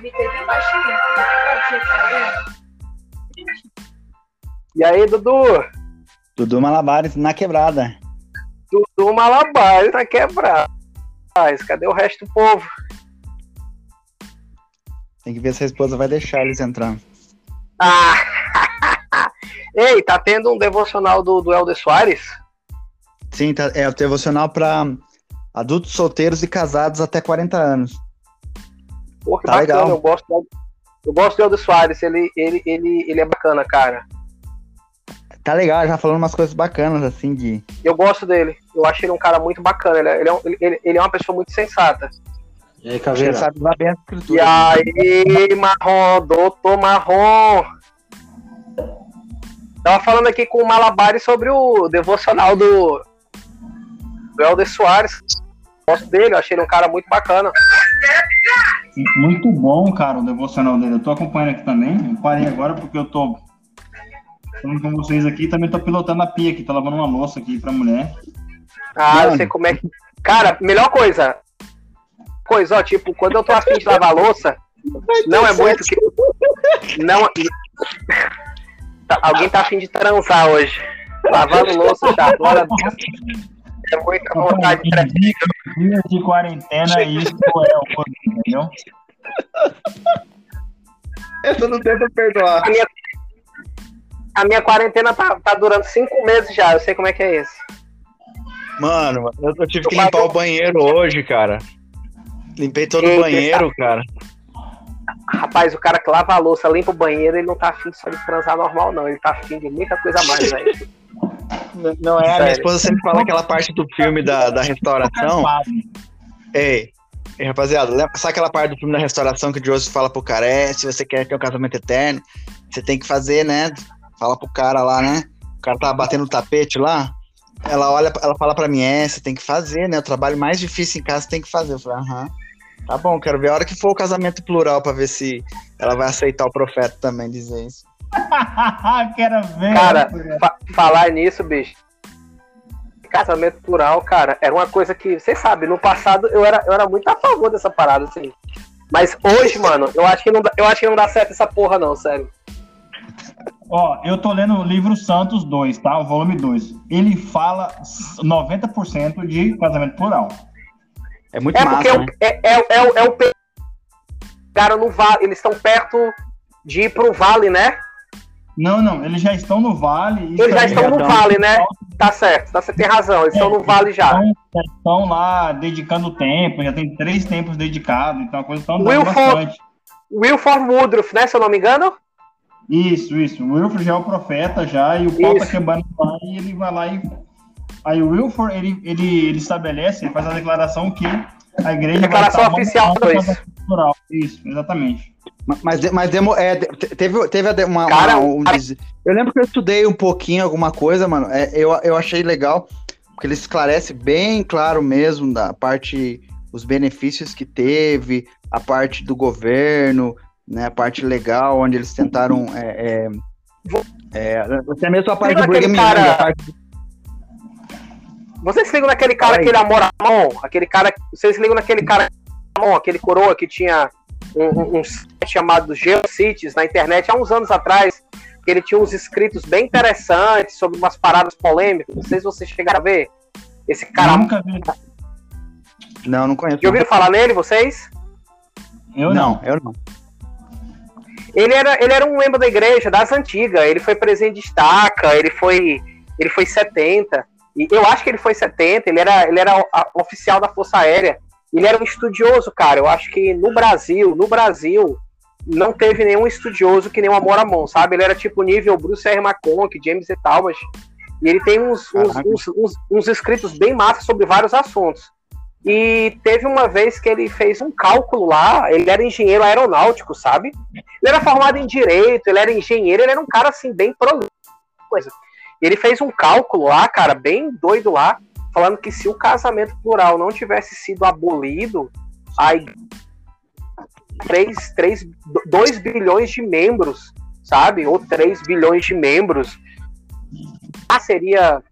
bem baixinho. E aí, Dudu? Dudu Malabares na quebrada. Dudu Malabares na quebrada. Cadê o resto do povo? Tem que ver se a esposa vai deixar eles entrar. Ah! Ei, tá tendo um devocional do, do Helder Soares? Sim, tá, é o devocional para adultos solteiros e casados até 40 anos. Pô, que tá bacana, legal. eu gosto, eu gosto do Helder Soares, ele, ele, ele, ele é bacana, cara. Tá legal, já falando umas coisas bacanas, assim, de... Eu gosto dele, eu acho ele um cara muito bacana, ele é, ele é, ele, ele é uma pessoa muito sensata. E aí, Caveira? Ele sabe bem a escritura. E aí, Marrom, doutor Marrom? Tava falando aqui com o Malabari sobre o devocional do, do Helder Soares. Gosto dele, eu achei ele um cara muito bacana. Muito bom, cara, o devocional dele. Eu tô acompanhando aqui também. Eu parei agora porque eu tô falando com vocês aqui. Também tô pilotando a pia aqui, tô lavando uma louça aqui pra mulher. Ah, Mano. eu sei como é que. Cara, melhor coisa. Coisa, ó, tipo, quando eu tô afim de lavar louça, não é muito que. Não. Tá, alguém tá afim de transar hoje. Lavando louça, já. Glória É muita vontade de transar. Dias de quarentena, isso é o entendeu? Essa não tem pra perdoar. A minha, a minha quarentena tá, tá durando cinco meses já, eu sei como é que é isso. Mano, eu, eu tive que limpar o banheiro hoje, cara. Limpei todo Eita, o banheiro, cara. Rapaz, o cara que lava a louça, limpa o banheiro, ele não tá afim só de transar normal, não. Ele tá afim de muita coisa a mais, velho. Não é, a minha esposa sempre fala aquela parte do filme da, da restauração. Ei, ei, rapaziada, sabe aquela parte do filme da restauração que o Joseph fala pro cara, é, se você quer ter um casamento eterno, você tem que fazer, né? Fala pro cara lá, né? O cara tá batendo o tapete lá. Ela olha, ela fala pra mim, é, você tem que fazer, né? O trabalho mais difícil em casa você tem que fazer. Eu falei, aham. Tá bom, quero ver a hora que for o casamento plural pra ver se ela vai aceitar o profeta também dizer isso. quero ver. Cara, fa falar nisso, bicho. Casamento plural, cara, era uma coisa que, você sabe, no passado eu era, eu era muito a favor dessa parada, assim. Mas hoje, mano, eu acho que não dá, eu acho que não dá certo essa porra, não, sério. Ó, eu tô lendo o livro Santos 2, tá? O volume 2. Ele fala 90% de casamento plural. É muito é massa, porque né? é, é, é, é, o cara no vale, eles estão perto de ir pro vale, né? Não, não, eles já estão no vale. Eles já estão no vale, né? Tá certo, tá, você tem razão, eles é, estão no vale já. Estão, estão lá dedicando tempo, já tem três tempos dedicados, então a coisa está andando Wilford, bastante. Wilford Woodruff, né, se eu não me engano? Isso, isso. O Wilford já é o profeta já, e o Paulo tá quebrando lá, e ele vai lá e Aí o Wilford, ele, ele, ele estabelece, ele faz a declaração que a igreja declaração vai oficial cultural. Isso, exatamente. Mas, mas demo, é, teve, teve uma, Cara, uma um, Eu lembro que eu estudei um pouquinho alguma coisa, mano. É, eu, eu achei legal, porque ele esclarece bem claro mesmo da parte, os benefícios que teve, a parte do governo, né, a parte legal, onde eles tentaram. É, é, é, até mesmo a parte do Brigham Young, a parte vocês se ligam naquele cara Ai. que ele amora a mão? Aquele cara. Vocês se ligam naquele cara mão, aquele coroa que tinha um, um, site chamado Geocities na internet há uns anos atrás, que ele tinha uns escritos bem interessantes sobre umas paradas polêmicas. Não sei se vocês chegaram a ver. Esse cara. nunca vi. Não, não conheço. Já ouviram falar nele, vocês? Eu não, não, eu não. Ele era, ele era um membro da igreja das antigas. Ele foi presidente de estaca, ele foi, ele foi 70. E eu acho que ele foi 70, ele era, ele era oficial da Força Aérea. Ele era um estudioso, cara. Eu acho que no Brasil, no Brasil, não teve nenhum estudioso que nem o Amor Amon, sabe? Ele era tipo nível Bruce R. McConaughey, James E. Talbot. E ele tem uns, uns, uns, uns, uns escritos bem massas sobre vários assuntos. E teve uma vez que ele fez um cálculo lá, ele era engenheiro aeronáutico, sabe? Ele era formado em direito, ele era engenheiro, ele era um cara assim, bem prolixo. Coisa. E ele fez um cálculo lá, cara, bem doido lá, falando que se o casamento plural não tivesse sido abolido, aí 3, 3, 2 bilhões de membros, sabe? Ou 3 bilhões de membros. Ah, seria.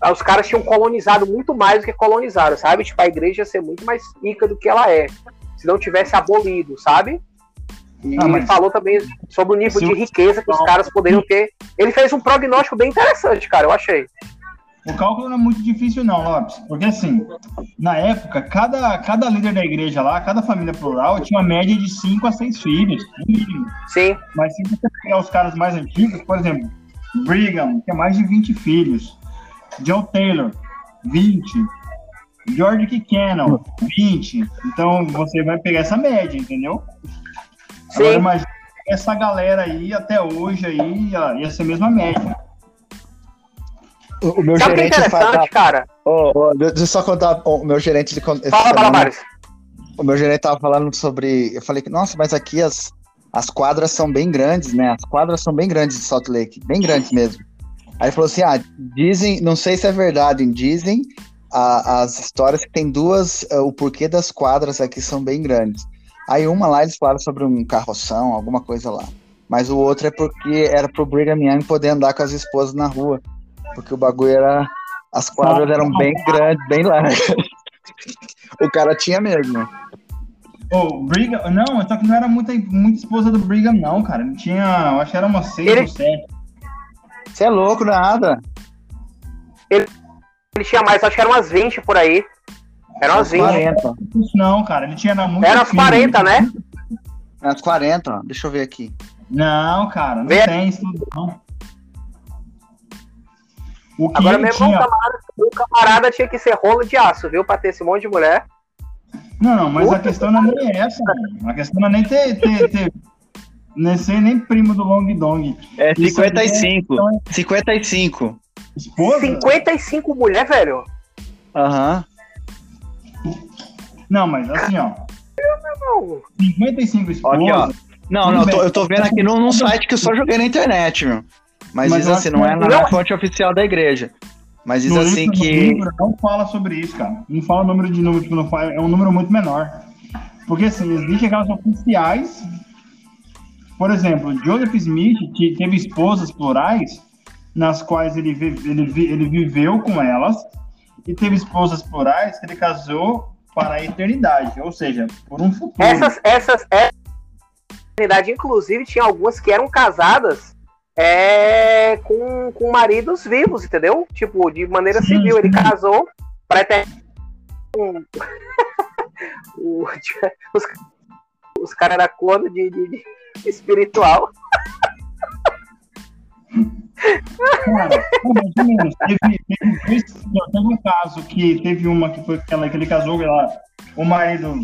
Ah, os caras tinham colonizado muito mais do que colonizaram, sabe? Tipo, a igreja ia ser muito mais rica do que ela é. Se não tivesse abolido, sabe? E ah, ele falou também sobre o nível de riqueza que os caras poderiam ter. Ele fez um prognóstico bem interessante, cara, eu achei. O cálculo não é muito difícil, não, Lopes. Porque, assim, na época, cada, cada líder da igreja lá, cada família plural, tinha uma média de 5 a 6 filhos, no mínimo. Sim. Mas se você pegar os caras mais antigos, por exemplo, Brigham, tem mais de 20 filhos. John Taylor, 20. George Kennel, 20. Então, você vai pegar essa média, entendeu? Sim. Agora, imagina essa galera aí, até hoje, aí, ia ser a mesma média. O, meu Sabe gerente que é interessante, fala... cara? Oh, oh, deixa eu só contar. o meu gerente. De... Fala, fala, Mário. O meu gerente tava falando sobre. Eu falei que, nossa, mas aqui as, as quadras são bem grandes, né? As quadras são bem grandes de Salt Lake, bem grandes mesmo. Aí ele falou assim: ah, dizem, não sei se é verdade, dizem a, as histórias que tem duas, uh, o porquê das quadras aqui são bem grandes. Aí uma lá eles falaram sobre um carroção, alguma coisa lá. Mas o outro é porque era pro Brigham Young poder andar com as esposas na rua. Porque o bagulho era. As quadras eram bem grandes, bem largas. o cara tinha mesmo. O Brigham. Não, só que não era muita, muita esposa do Brigham, não, cara. Não tinha. Eu acho que era umas seis ele... ou sete. Você é louco, nada. Ele, ele tinha mais, acho que eram umas 20 por aí. Eram umas 20. 40. Não, cara, ele tinha muito. Era umas 40, né? Era umas 40, ó. Deixa eu ver aqui. Não, cara, não Vê... tem isso não. O Agora mesmo tinha... o, camarada, o camarada tinha que ser rolo de aço, viu? Pra ter esse monte de mulher. Não, não, mas Puta a questão não é nem essa, mano. A questão não é nem ter, ter, ter nem ser nem primo do Long Dong. É 55. É... 55. Esposa? 55 mulher, velho. Aham. Uhum. Não, mas assim, ó. 55 esposas. Aqui, ó. Não, não, eu tô, eu tô vendo aqui num, num site que eu só joguei na internet, meu. Mas, Mas diz assim, não é na não... fonte oficial da igreja. Mas diz no assim que. Não fala sobre isso, cara. Não fala o número de número, tipo, não fala, é um número muito menor. Porque assim, existem aquelas oficiais. Por exemplo, Joseph Smith teve esposas plurais, nas quais ele, ele, ele viveu com elas, e teve esposas plurais que ele casou para a eternidade, ou seja, por um futuro. Essas, essas, essa eternidade, inclusive, tinha algumas que eram casadas é com, com maridos vivos, entendeu? Tipo, de maneira civil. Ele casou para ter os, os caras eram corno de, de, de, espiritual. Cara, teve, teve, teve, um caso que teve uma que foi aquela que ele casou, ela, o marido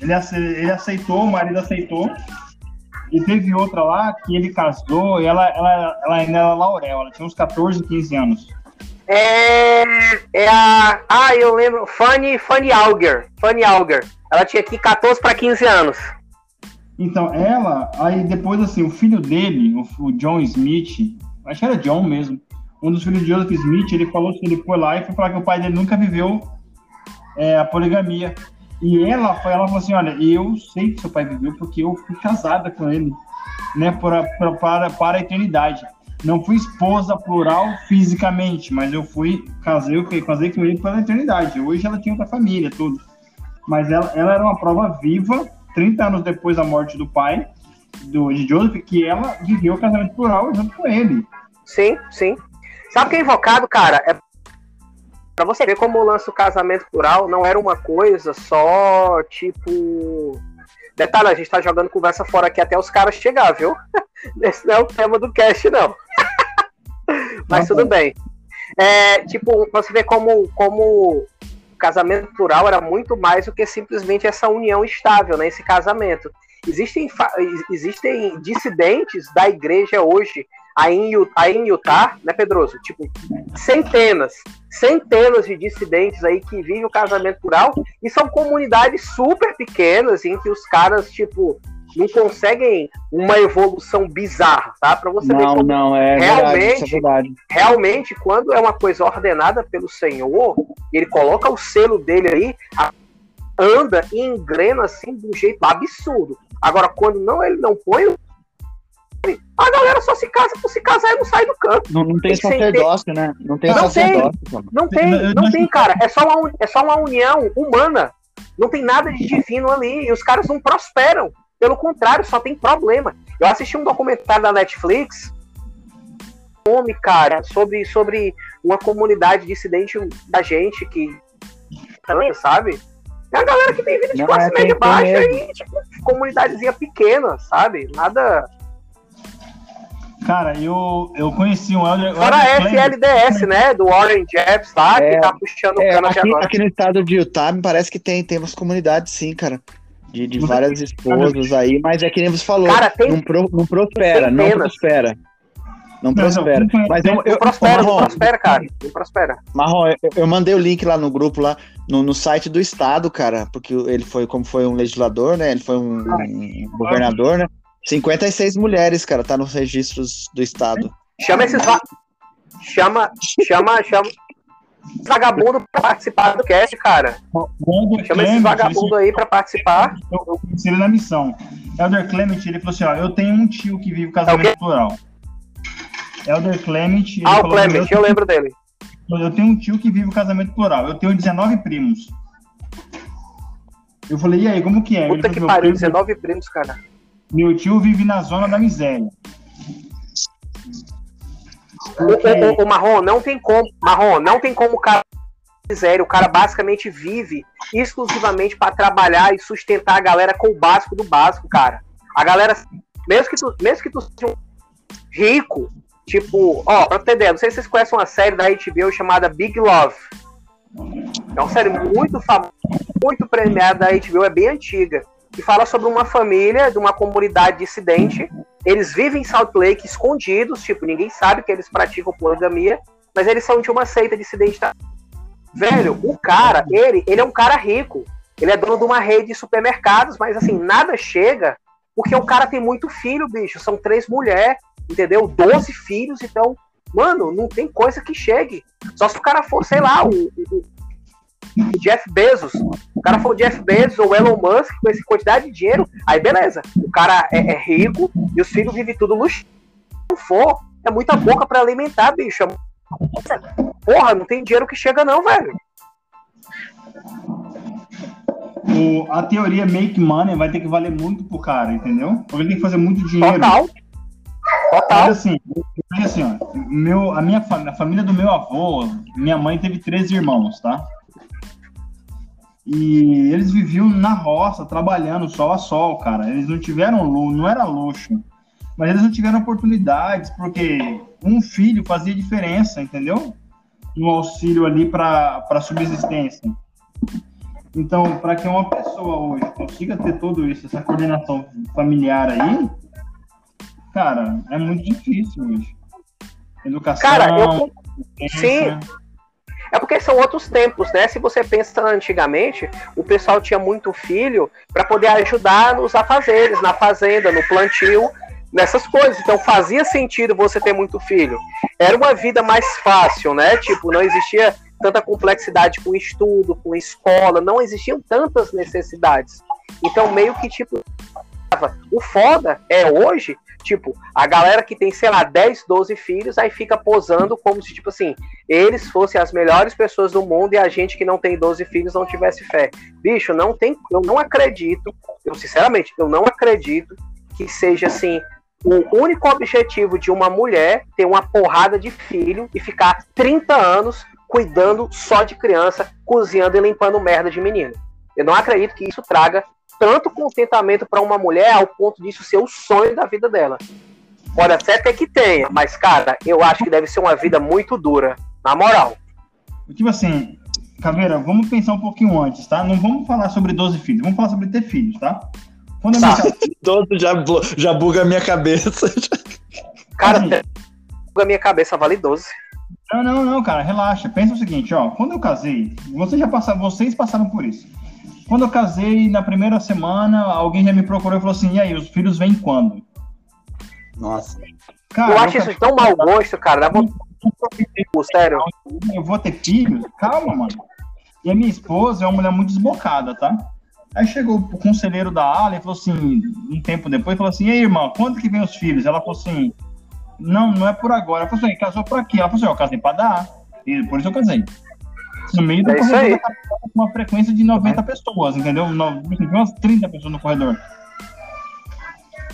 ele, ele aceitou, o marido aceitou, e teve outra lá que ele casou e ela, ela, ela ainda era Laurel, ela tinha uns 14, 15 anos. É, é a. Ah, eu lembro. Fanny, Fanny Auger. Fanny Auger. Ela tinha aqui 14 para 15 anos. Então, ela, aí depois assim, o filho dele, o, o John Smith, acho que era John mesmo, um dos filhos de Joseph Smith, ele falou que ele foi lá e foi falar que o pai dele nunca viveu é, a poligamia. E ela, foi, ela falou assim, olha, eu sei que seu pai viveu porque eu fui casada com ele, né, para, para, para a eternidade. Não fui esposa plural fisicamente, mas eu fui, casei, eu casei com ele pela eternidade. Hoje ela tinha outra família, tudo. Mas ela, ela era uma prova viva, 30 anos depois da morte do pai, do, de Joseph, que ela viveu o casamento plural junto com ele. Sim, sim. Sabe que é invocado, cara? É Pra você ver como o lance do casamento plural não era uma coisa só, tipo. Detalhe, a gente tá jogando conversa fora aqui até os caras chegar, viu? Esse não é o tema do cast, não. Mas tudo bem. É, tipo, você vê como, como o casamento plural era muito mais do que simplesmente essa união estável, né? Esse casamento. Existem, existem dissidentes da igreja hoje aí em, aí em Utah, né, Pedroso? Tipo, centenas, centenas de dissidentes aí que vivem o casamento plural e são comunidades super pequenas em que os caras, tipo, não conseguem uma evolução bizarra, tá? Para você não, ver como não, é realmente, verdade, é realmente, quando é uma coisa ordenada pelo Senhor, ele coloca o selo dele aí, anda e engrena assim de um jeito absurdo. Agora, quando não ele não põe a galera só se casa por se casar e não sai do campo. Não, não tem sacerdócio, né? Não tem não sacerdócio. Tem, não tem, não tem, cara. É só, uma, é só uma união humana. Não tem nada de divino ali. E os caras não prosperam. Pelo contrário, só tem problema. Eu assisti um documentário da Netflix, nome, cara, sobre, sobre uma comunidade dissidente da gente que. Sabe? É a galera que tem vida de Não, classe é média baixa e, tipo, comunidadezinha pequena, sabe? Nada. Cara, eu, eu conheci um Elder. Fora a FLDS, né? Do Warren Jeffs lá, é, que tá puxando é, o cano aqui, agora. Aqui no estado de Utah, me parece que tem, tem umas comunidades, sim, cara. De, de várias esposas aí, mas é que nem você falou. Cara, tem, não, pro, não prospera, não prospera. Não prospera. Mas eu, eu, prospera, Marrom, não prospera, cara. Não prospera. Marrom, eu, eu, mandei o link lá no grupo, lá no, no site do Estado, cara, porque ele foi, como foi um legislador, né? Ele foi um, um governador, né? 56 mulheres, cara, tá nos registros do Estado. Chama esses. Va... Chama, chama, chama. Vagabundo pra participar do cast, cara. Chama esses vagabundos aí pra participar. Eu, eu conheci ele na missão. Elder Clement, ele falou assim: ó, eu tenho um tio que vive casamento é plural. Elder Clement. ah, o Clement, eu lembro dele. Eu tenho um tio que vive o casamento plural. Eu tenho 19 primos. Eu falei, e aí, como que é? Puta que pariu, 19 primos, cara. Meu tio vive na zona da miséria. O, o, o, Marrom, não tem como. Marrom, não tem como o cara miséria. O cara basicamente vive exclusivamente para trabalhar e sustentar a galera com o básico do básico, cara. A galera, mesmo que tu, mesmo que tu seja rico, Tipo, ó, pra ter ideia, não sei se vocês conhecem uma série da HBO chamada Big Love. É uma série muito famosa, muito premiada da HBO, é bem antiga. E fala sobre uma família de uma comunidade dissidente. Eles vivem em Salt Lake escondidos, tipo, ninguém sabe que eles praticam poligamia, mas eles são de uma seita dissidente. Velho, o cara, ele, ele é um cara rico. Ele é dono de uma rede de supermercados, mas assim, nada chega, porque o cara tem muito filho, bicho. São três mulheres entendeu? 12 filhos, então, mano, não tem coisa que chegue. Só se o cara for, sei lá, o, o Jeff Bezos. O cara for o Jeff Bezos ou Elon Musk com essa quantidade de dinheiro, aí beleza. O cara é, é rico e os filhos vivem tudo luxo. Se não for, é muita boca para alimentar, bicho. Porra, não tem dinheiro que chega não, velho. O, a teoria make money vai ter que valer muito pro cara, entendeu? Porque ele tem que fazer muito dinheiro. Total. Total. Mas assim, assim ó, meu, a minha a família do meu avô, minha mãe teve 13 irmãos, tá? E eles viviam na roça, trabalhando sol a sol, cara. Eles não tiveram luxo, não era luxo. Mas eles não tiveram oportunidades, porque um filho fazia diferença, entendeu? No auxílio ali para subsistência. Então, para que uma pessoa hoje consiga ter tudo isso, essa coordenação familiar aí, cara, é muito difícil hoje. Educação. Cara, eu. Sim. É porque são outros tempos, né? Se você pensa antigamente, o pessoal tinha muito filho para poder ajudar nos afazeres, na fazenda, no plantio, nessas coisas. Então fazia sentido você ter muito filho. Era uma vida mais fácil, né? Tipo, não existia tanta complexidade com estudo, com escola, não existiam tantas necessidades. Então meio que tipo o foda é hoje Tipo, a galera que tem, sei lá, 10, 12 filhos, aí fica posando como se, tipo assim, eles fossem as melhores pessoas do mundo e a gente que não tem 12 filhos não tivesse fé. Bicho, não tem, eu não acredito, eu sinceramente, eu não acredito que seja assim, o único objetivo de uma mulher ter uma porrada de filho e ficar 30 anos cuidando só de criança, cozinhando e limpando merda de menino. Eu não acredito que isso traga tanto contentamento para uma mulher ao ponto disso ser o sonho da vida dela. Pode até ter que tenha, mas, cara, eu acho que deve ser uma vida muito dura, na moral. Tipo assim, Caveira, vamos pensar um pouquinho antes, tá? Não vamos falar sobre 12 filhos, vamos falar sobre ter filhos, tá? Quando tá. Minha... já, já buga a minha cabeça. Cara, assim, buga a minha cabeça, vale 12. Não, não, não, cara, relaxa. Pensa o seguinte, ó. Quando eu casei, vocês já passaram, vocês passaram por isso. Quando eu casei, na primeira semana, alguém já me procurou e falou assim: e aí, os filhos vêm quando? Nossa. Cara, eu acho eu isso tão mau gosto, cara. Dá vontade... Sério. Eu vou ter filhos? Calma, mano. E a minha esposa é uma mulher muito desbocada, tá? Aí chegou o conselheiro da ala e falou assim, um tempo depois, falou assim: e aí, irmã, quando que vem os filhos? Ela falou assim: não, não é por agora. Ela falou assim: casou por aqui. Ela falou assim: eu casei pra dar. E por isso eu casei. No meio do é corredor com uma frequência de 90 pessoas, entendeu? Umas 30 pessoas no corredor.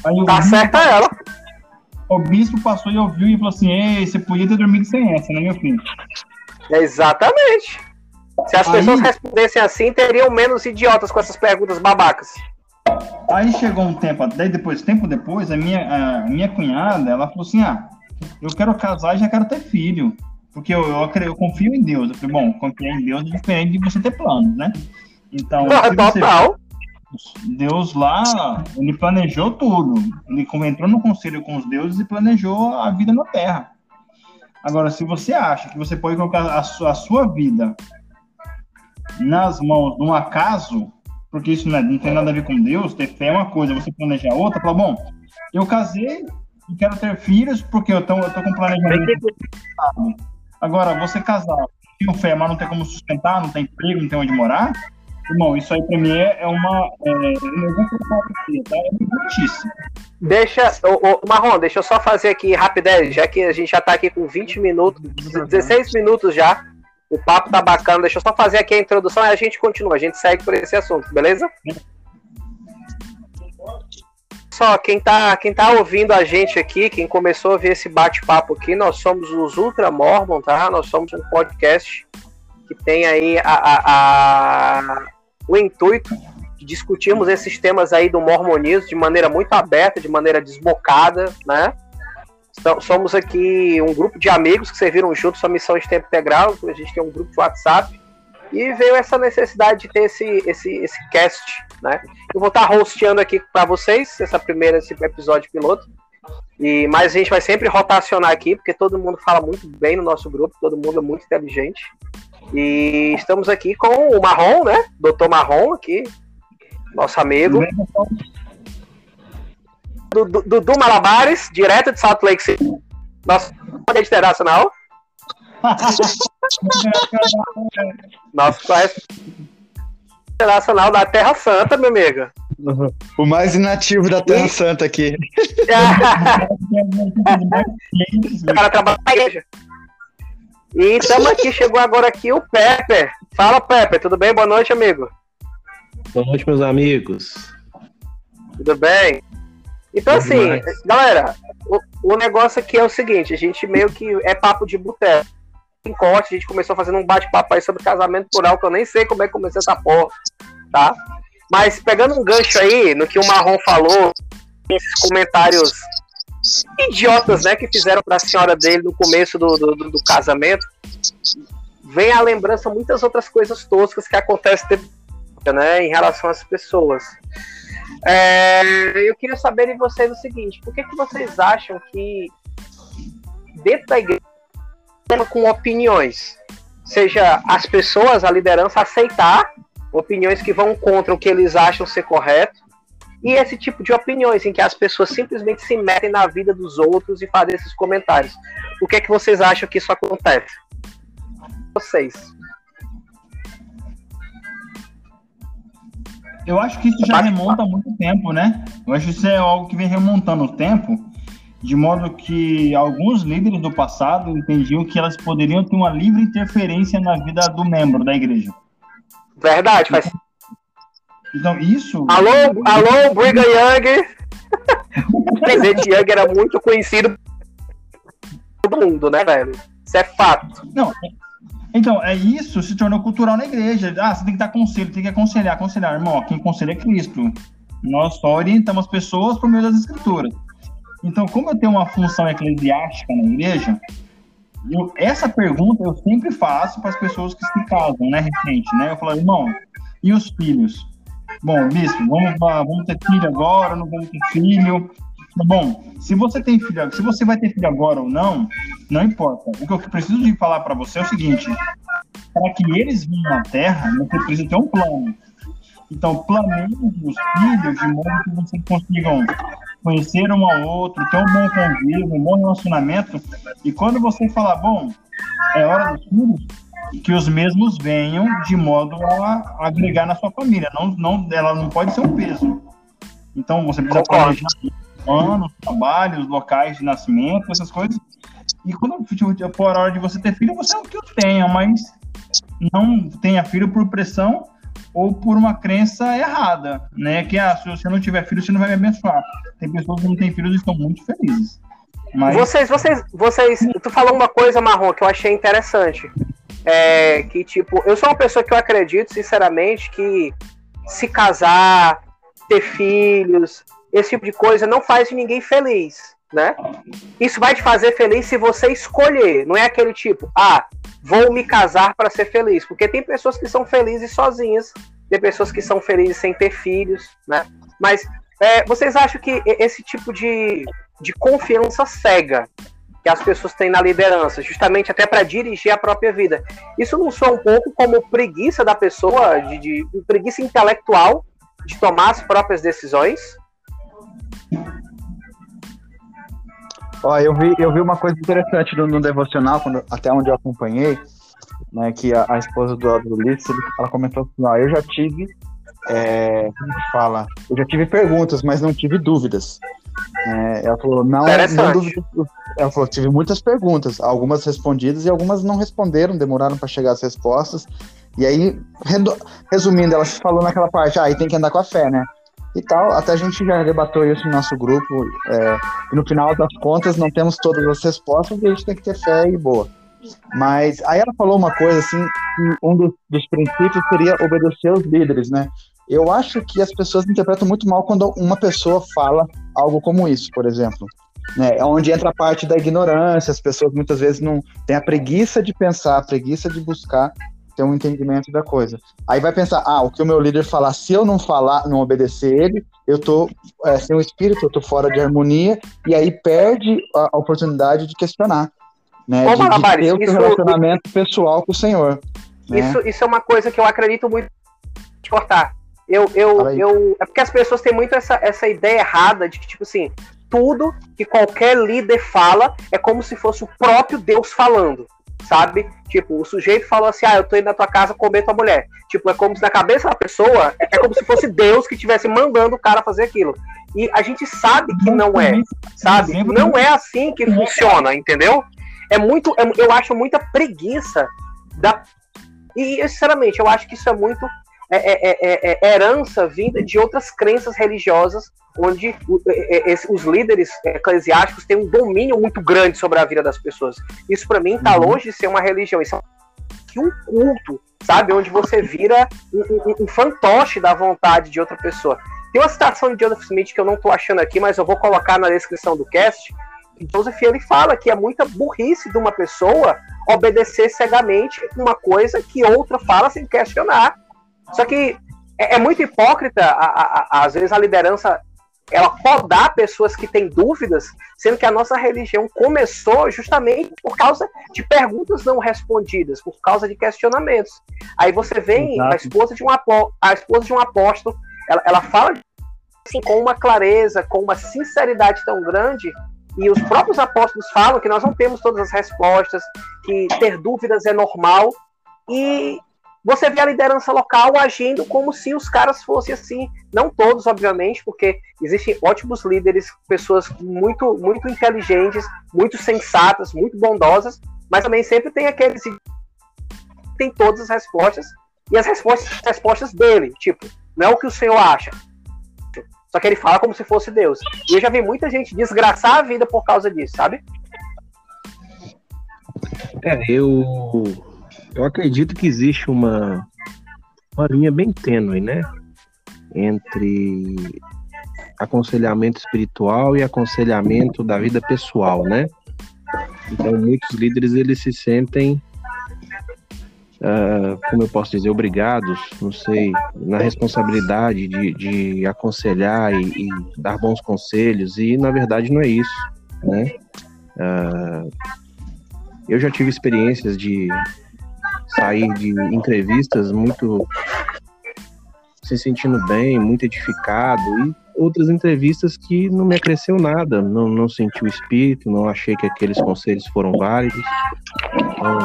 Aí tá certa ela. O bispo passou e ouviu e falou assim: Ei, você podia ter dormido sem essa, né, meu filho? Exatamente. Se as Aí... pessoas respondessem assim, teriam menos idiotas com essas perguntas babacas. Aí chegou um tempo, daí depois, tempo depois, a minha, a minha cunhada, ela falou assim: Ah, eu quero casar e já quero ter filho. Porque eu, eu, eu confio em Deus. Eu falei, bom, confiar em Deus é diferente de você ter planos, né? Então, total. Deus lá, ele planejou tudo. Ele entrou no conselho com os deuses e planejou a vida na Terra. Agora, se você acha que você pode colocar a sua, a sua vida nas mãos de um acaso, porque isso não, é, não, tem nada a ver com Deus, ter fé é uma coisa, você planejar outra, fala, bom, eu casei e quero ter filhos porque eu tô, eu tô com planejamento. Agora, você casar, tem fé, mas não tem como sustentar, não tem emprego, não tem onde morar, irmão, isso aí pra mim é, é uma. É, tá? é notícia. Deixa, ô, ô, Marrom, deixa eu só fazer aqui rapidez, já que a gente já tá aqui com 20 minutos, 16 minutos já. O papo tá bacana. Deixa eu só fazer aqui a introdução e a gente continua. A gente segue por esse assunto, beleza? Só, quem tá, quem tá ouvindo a gente aqui, quem começou a ver esse bate-papo aqui, nós somos os Ultra Mormon, tá? Nós somos um podcast que tem aí a, a, a, o intuito de discutirmos esses temas aí do mormonismo de maneira muito aberta, de maneira desbocada, né? Então, somos aqui um grupo de amigos que serviram juntos sua missão de tempo integral. A gente tem um grupo de WhatsApp e veio essa necessidade de ter esse, esse, esse cast, né? Eu vou estar hosteando aqui para vocês essa primeira esse episódio piloto. E mas a gente vai sempre rotacionar aqui porque todo mundo fala muito bem no nosso grupo, todo mundo é muito inteligente. E estamos aqui com o Marrom, né? Doutor Marrom aqui, nosso amigo do, do, do Malabares, direto de Salt Lake City. Nosso internacional. Nosso correspondente internacional da Terra Santa, meu amigo. O mais inativo da Terra e... Santa aqui. o cara trabalha na igreja. E estamos aqui, chegou agora aqui o Pepe. Fala, Pepe, tudo bem? Boa noite, amigo. Boa noite, meus amigos. Tudo bem? Então, assim, demais. galera, o, o, negócio aqui é o seguinte: a gente meio que é papo de boteco. Corte, a gente começou fazendo um bate-papo aí sobre casamento plural, que eu nem sei como é que começou essa porra, tá? Mas pegando um gancho aí no que o Marrom falou, esses comentários idiotas, né, que fizeram para a senhora dele no começo do, do, do, casamento, vem a lembrança muitas outras coisas toscas que acontecem né, em relação às pessoas. É, eu queria saber de vocês o seguinte: por que, que vocês acham que dentro da igreja com opiniões, seja as pessoas, a liderança aceitar opiniões que vão contra o que eles acham ser correto, e esse tipo de opiniões em que as pessoas simplesmente se metem na vida dos outros e fazem esses comentários. O que é que vocês acham que isso acontece? Vocês. Eu acho que isso já remonta há muito tempo, né? Eu acho que isso é algo que vem remontando o tempo, de modo que alguns líderes do passado entendiam que elas poderiam ter uma livre interferência na vida do membro da igreja. Verdade, faz. Então, isso. Alô, alô, Briga Young! o presidente Young era muito conhecido todo mundo, né, velho? Isso é fato. Não, então, é isso se tornou cultural na igreja. Ah, você tem que dar conselho, tem que aconselhar, aconselhar. Irmão, quem aconselha é Cristo. Nós só orientamos as pessoas por meio das escrituras. Então, como eu tenho uma função eclesiástica na igreja, eu, essa pergunta eu sempre faço para as pessoas que se casam, né, recente, né? Eu falo, irmão, e os filhos? Bom, bispo, vamos, vamos ter filho agora, não vamos ter filho? Bom, se você tem filho, se você vai ter filho agora ou não, não importa. O que eu preciso de falar para você é o seguinte: para que eles venham à Terra, você precisa ter um plano. Então, planeje os filhos de modo que vocês consigam conhecer um ao outro, ter um bom convívio, um bom relacionamento. E quando você falar, bom, é hora dos filhos, que os mesmos venham de modo a agregar na sua família. Não, não, ela não pode ser um peso. Então, você precisa planejar anos, trabalhos, locais de nascimento, essas coisas. E quando for a hora de você ter filho, você é o que eu tenha, mas não tenha filho por pressão ou por uma crença errada, né? Que ah, se você não tiver filho, você não vai me abençoar. Tem pessoas que não têm filhos e estão muito felizes. Mas... Vocês, vocês, vocês, tu falou uma coisa, Marrom, que eu achei interessante. É que, tipo, eu sou uma pessoa que eu acredito, sinceramente, que se casar, ter filhos, esse tipo de coisa não faz ninguém feliz, né? Isso vai te fazer feliz se você escolher, não é aquele tipo, ah, vou me casar para ser feliz, porque tem pessoas que são felizes sozinhas, tem pessoas que são felizes sem ter filhos, né? Mas é, vocês acham que esse tipo de, de confiança cega que as pessoas têm na liderança, justamente até para dirigir a própria vida, isso não soa um pouco como preguiça da pessoa, de, de preguiça intelectual de tomar as próprias decisões? Ó, eu vi, eu vi uma coisa interessante no, no devocional, quando, até onde eu acompanhei, né, que a, a esposa do, do Ulisses, ela comentou assim, ó, eu já tive, é, como que fala? Eu já tive perguntas, mas não tive dúvidas. É, ela falou, não, não dúvida. Ela falou, tive muitas perguntas, algumas respondidas e algumas não responderam, demoraram para chegar as respostas. E aí, resumindo, ela falou naquela parte, ah, aí tem que andar com a fé, né? E tal. Até a gente já debateu isso no nosso grupo. É, e no final das contas, não temos todas as respostas e a gente tem que ter fé e boa. Mas aí ela falou uma coisa assim, que um dos, dos princípios seria obedecer aos líderes, né? Eu acho que as pessoas interpretam muito mal quando uma pessoa fala algo como isso, por exemplo. Né, é onde entra a parte da ignorância, as pessoas muitas vezes não têm a preguiça de pensar, a preguiça de buscar ter um entendimento da coisa. Aí vai pensar, ah, o que o meu líder falar, se eu não falar, não obedecer ele, eu tô é, sem o espírito, eu tô fora de harmonia, e aí perde a, a oportunidade de questionar, né? Ô, de, de ter o seu relacionamento pessoal com o Senhor. Né? Isso, isso é uma coisa que eu acredito muito de cortar. Eu, eu, eu, é porque as pessoas têm muito essa, essa ideia errada de que, tipo assim, tudo que qualquer líder fala é como se fosse o próprio Deus falando sabe? Tipo, o sujeito falou assim: ah, eu tô indo na tua casa comer tua mulher. Tipo, é como se na cabeça da pessoa, é como se fosse Deus que estivesse mandando o cara fazer aquilo. E a gente sabe que não é, sabe? Não é assim que funciona, entendeu? É muito, é, eu acho muita preguiça da. E, sinceramente, eu acho que isso é muito é é, é, é, é, herança vinda de outras crenças religiosas, onde os líderes eclesiásticos têm um domínio muito grande sobre a vida das pessoas. Isso, para mim, está uhum. longe de ser uma religião, isso é um culto, sabe? Onde você vira um, um, um fantoche da vontade de outra pessoa. Tem uma citação de Joseph Smith que eu não estou achando aqui, mas eu vou colocar na descrição do cast. Joseph ele fala que é muita burrice de uma pessoa obedecer cegamente uma coisa que outra fala sem questionar. Só que é, é muito hipócrita, a, a, às vezes, a liderança ela podar pessoas que têm dúvidas, sendo que a nossa religião começou justamente por causa de perguntas não respondidas, por causa de questionamentos. Aí você vem Exato. a esposa de um a esposa de um apóstolo, ela, ela fala assim, com uma clareza, com uma sinceridade tão grande, e os próprios apóstolos falam que nós não temos todas as respostas, que ter dúvidas é normal, e você vê a liderança local agindo como se os caras fossem assim, não todos, obviamente, porque existem ótimos líderes, pessoas muito, muito inteligentes, muito sensatas, muito bondosas, mas também sempre tem aqueles que tem todas as respostas e as respostas, as respostas dele, tipo, não é o que o Senhor acha. Só que ele fala como se fosse Deus. E eu já vi muita gente desgraçar a vida por causa disso, sabe? É, eu eu acredito que existe uma, uma linha bem tênue, né? Entre aconselhamento espiritual e aconselhamento da vida pessoal, né? Então, muitos líderes eles se sentem, uh, como eu posso dizer, obrigados, não sei, na responsabilidade de, de aconselhar e, e, dar bons conselhos, e na verdade não é isso, né? Uh, eu já tive experiências de sair de entrevistas muito se sentindo bem, muito edificado, e outras entrevistas que não me acresceu nada, não, não senti o espírito, não achei que aqueles conselhos foram válidos. Então,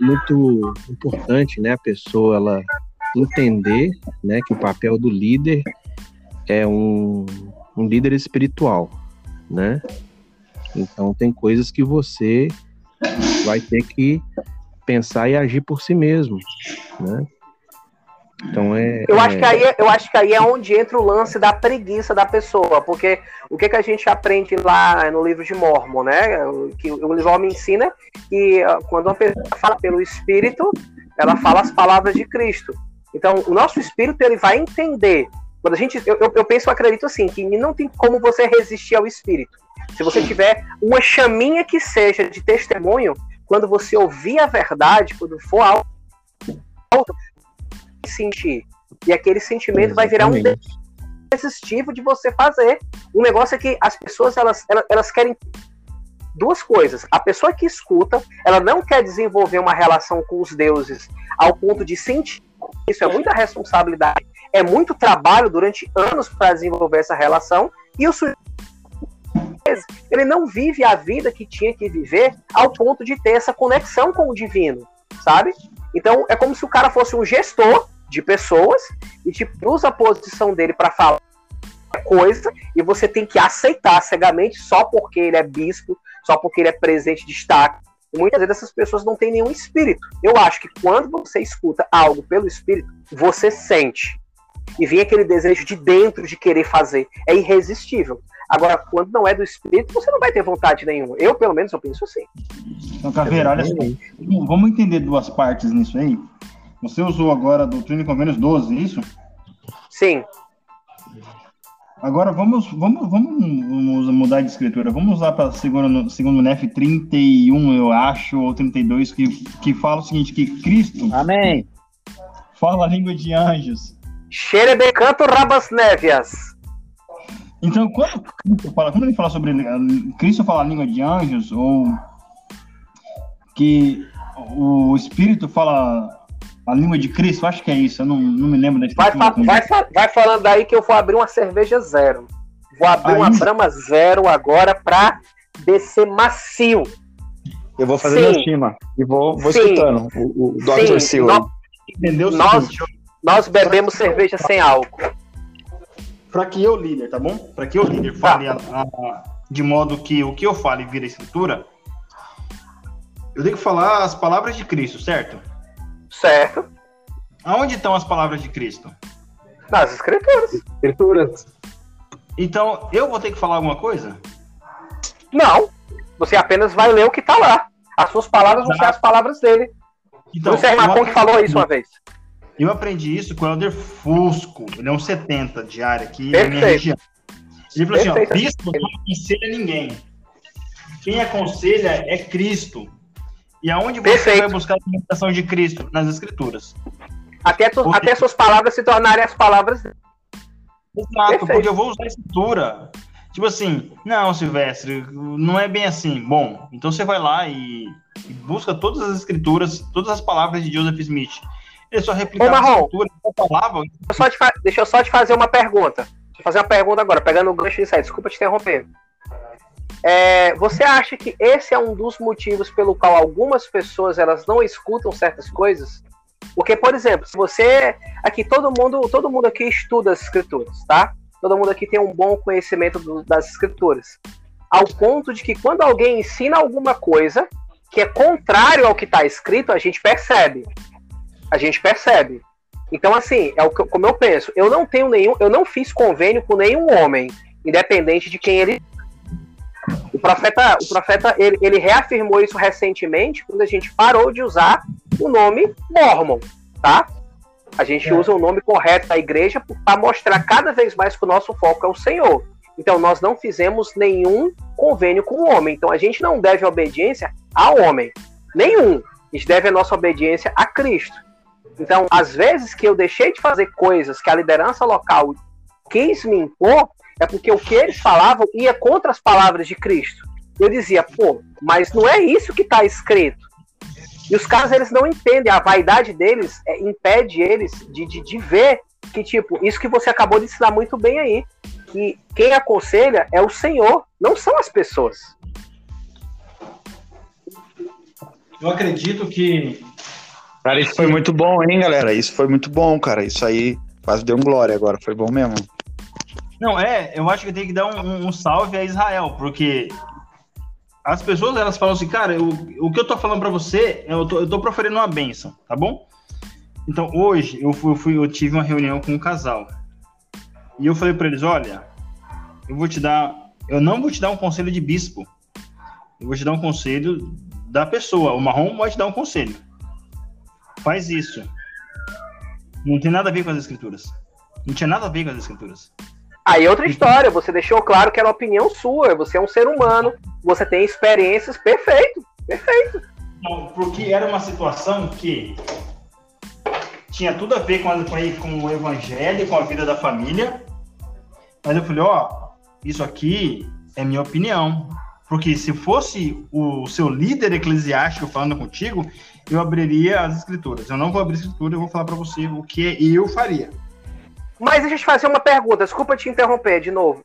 muito importante, né, a pessoa ela entender, né, que o papel do líder é um, um líder espiritual, né? Então tem coisas que você vai ter que pensar e agir por si mesmo, né? Então é. Eu acho, que aí, é, eu acho que aí é onde entra o lance da preguiça da pessoa, porque o que, que a gente aprende lá no livro de Mormon, né? Que o livro Mormon ensina que quando uma pessoa fala pelo Espírito, ela fala as palavras de Cristo. Então, o nosso espírito ele vai entender. Quando a gente, eu, eu penso, eu acredito assim, que não tem como você resistir ao espírito. Se você tiver uma chaminha que seja de testemunho, quando você ouvir a verdade, quando for algo, sentir. E aquele sentimento Exatamente. vai virar um irresistível de você fazer. O negócio é que as pessoas elas, elas, elas querem duas coisas. A pessoa que escuta, ela não quer desenvolver uma relação com os deuses ao ponto de sentir. Isso é muita responsabilidade, é muito trabalho durante anos para desenvolver essa relação. E o sujeito ele não vive a vida que tinha que viver ao ponto de ter essa conexão com o divino, sabe? Então é como se o cara fosse um gestor de pessoas e tipo usa a posição dele para falar coisa e você tem que aceitar cegamente só porque ele é bispo, só porque ele é presente de destaque. E muitas vezes essas pessoas não têm nenhum espírito. Eu acho que quando você escuta algo pelo espírito, você sente. E vem aquele desejo de dentro de querer fazer. É irresistível. Agora, quando não é do espírito, você não vai ter vontade nenhuma. Eu, pelo menos, eu penso assim. Então, Caveira, olha só. Vamos entender duas partes nisso aí. Você usou agora a doutrina e convênios 12, é isso? Sim. Agora vamos, vamos, vamos mudar de escritura. Vamos usar para segundo, segundo NEF 31, eu acho, ou 32, que, que fala o seguinte: que Cristo. Amém. Fala a língua de anjos. Xerebecanto rabas névias. Então, quando Cristo fala, quando ele fala sobre Cristo fala a língua de anjos, ou que o Espírito fala a língua de Cristo, acho que é isso, eu não, não me lembro da vai, vai, vai, falando aí que eu vou abrir uma cerveja zero. Vou abrir aí. uma Brahma zero agora pra descer macio. Eu vou fazer Sim. minha estima e vou, vou escutando o, o Dr. Sil. Entendeu? Nós, nós bebemos cerveja sem álcool. Para que eu, líder, tá bom? Para que eu, líder, fale tá. a, a, de modo que o que eu fale vira escritura, eu tenho que falar as palavras de Cristo, certo? Certo. Aonde estão as palavras de Cristo? Nas escrituras. Escrituras. Então, eu vou ter que falar alguma coisa? Não. Você apenas vai ler o que está lá. As suas palavras vão ser as palavras dele. Então, o Sérgio Macon que falou isso uma vez. Eu aprendi isso com o Helder Fusco. Ele é um 70 de área aqui Perfeito. na minha região. Ele falou assim: ó, bispo não aconselha ninguém. Quem aconselha é Cristo. E aonde você Perfeito. vai buscar a alimentação de Cristo? Nas Escrituras. Até, tu, porque... até suas palavras se tornarem as palavras Exato, Perfeito. porque eu vou usar a Escritura. Tipo assim, não, Silvestre, não é bem assim. Bom, então você vai lá e, e busca todas as escrituras, todas as palavras de Joseph Smith. Ele só replicar a escritura, a palavra. Deixa eu, só te deixa eu só te fazer uma pergunta. Deixa eu fazer uma pergunta agora, pegando o gancho de aí. Desculpa te interromper. É, você acha que esse é um dos motivos pelo qual algumas pessoas elas não escutam certas coisas? Porque, por exemplo, se você aqui todo mundo, todo mundo aqui estuda as escrituras, tá? Todo mundo aqui tem um bom conhecimento do, das escrituras, ao ponto de que quando alguém ensina alguma coisa que é contrário ao que está escrito, a gente percebe. A gente percebe. Então, assim, é o que, como eu penso. Eu não tenho nenhum, eu não fiz convênio com nenhum homem, independente de quem ele o profeta, o profeta ele, ele reafirmou isso recentemente quando a gente parou de usar o nome Mormon, tá? A gente é. usa o nome correto da igreja para mostrar cada vez mais que o nosso foco é o Senhor. Então nós não fizemos nenhum convênio com o homem. Então a gente não deve obediência ao homem. Nenhum. A gente deve a nossa obediência a Cristo. Então, às vezes que eu deixei de fazer coisas que a liderança local quis me impor, é porque o que eles falavam ia contra as palavras de Cristo. Eu dizia, pô, mas não é isso que está escrito. E os caras, eles não entendem, a vaidade deles é, impede eles de, de, de ver que, tipo, isso que você acabou de ensinar muito bem aí, que quem aconselha é o Senhor, não são as pessoas. Eu acredito que. Cara, isso foi muito bom, hein, galera? Isso foi muito bom, cara. Isso aí quase deu um glória agora, foi bom mesmo. Não, é, eu acho que tem que dar um, um salve a Israel, porque as pessoas elas falam assim, cara, eu, o que eu tô falando para você, eu tô, eu tô proferindo uma benção, tá bom? Então hoje eu fui, eu fui, eu tive uma reunião com um casal e eu falei para eles, olha, eu vou te dar, eu não vou te dar um conselho de bispo, eu vou te dar um conselho da pessoa. O marrom vai te dar um conselho. Faz isso. Não tem nada a ver com as escrituras. Não tinha nada a ver com as escrituras. Aí outra história, você deixou claro que era opinião sua, você é um ser humano, você tem experiências, perfeito, perfeito. Não, porque era uma situação que tinha tudo a ver com, a, com o evangelho, com a vida da família, mas eu falei, ó, isso aqui é minha opinião, porque se fosse o seu líder eclesiástico falando contigo, eu abriria as escrituras. Eu não vou abrir escritura, eu vou falar para você o que eu faria. Mas deixa eu te fazer uma pergunta, desculpa te interromper de novo.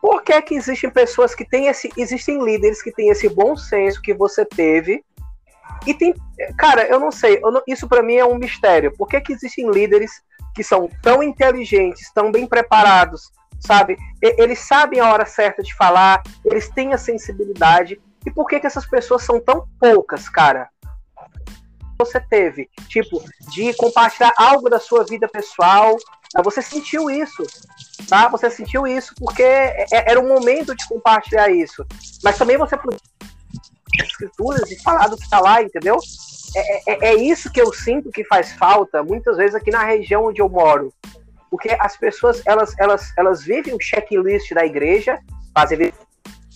Por que que existem pessoas que têm esse, existem líderes que têm esse bom senso que você teve e tem, cara, eu não sei, eu não, isso para mim é um mistério. Por que que existem líderes que são tão inteligentes, tão bem preparados, sabe? Eles sabem a hora certa de falar, eles têm a sensibilidade. E por que que essas pessoas são tão poucas, cara? Você teve, tipo, de compartilhar algo da sua vida pessoal, você sentiu isso, tá? Você sentiu isso porque é, é, era um momento de compartilhar isso. Mas também você podia escrituras e falar do que está lá, entendeu? É, é, é, isso que eu sinto que faz falta muitas vezes aqui na região onde eu moro. Porque as pessoas, elas, elas, elas vivem o checklist da igreja, fazem,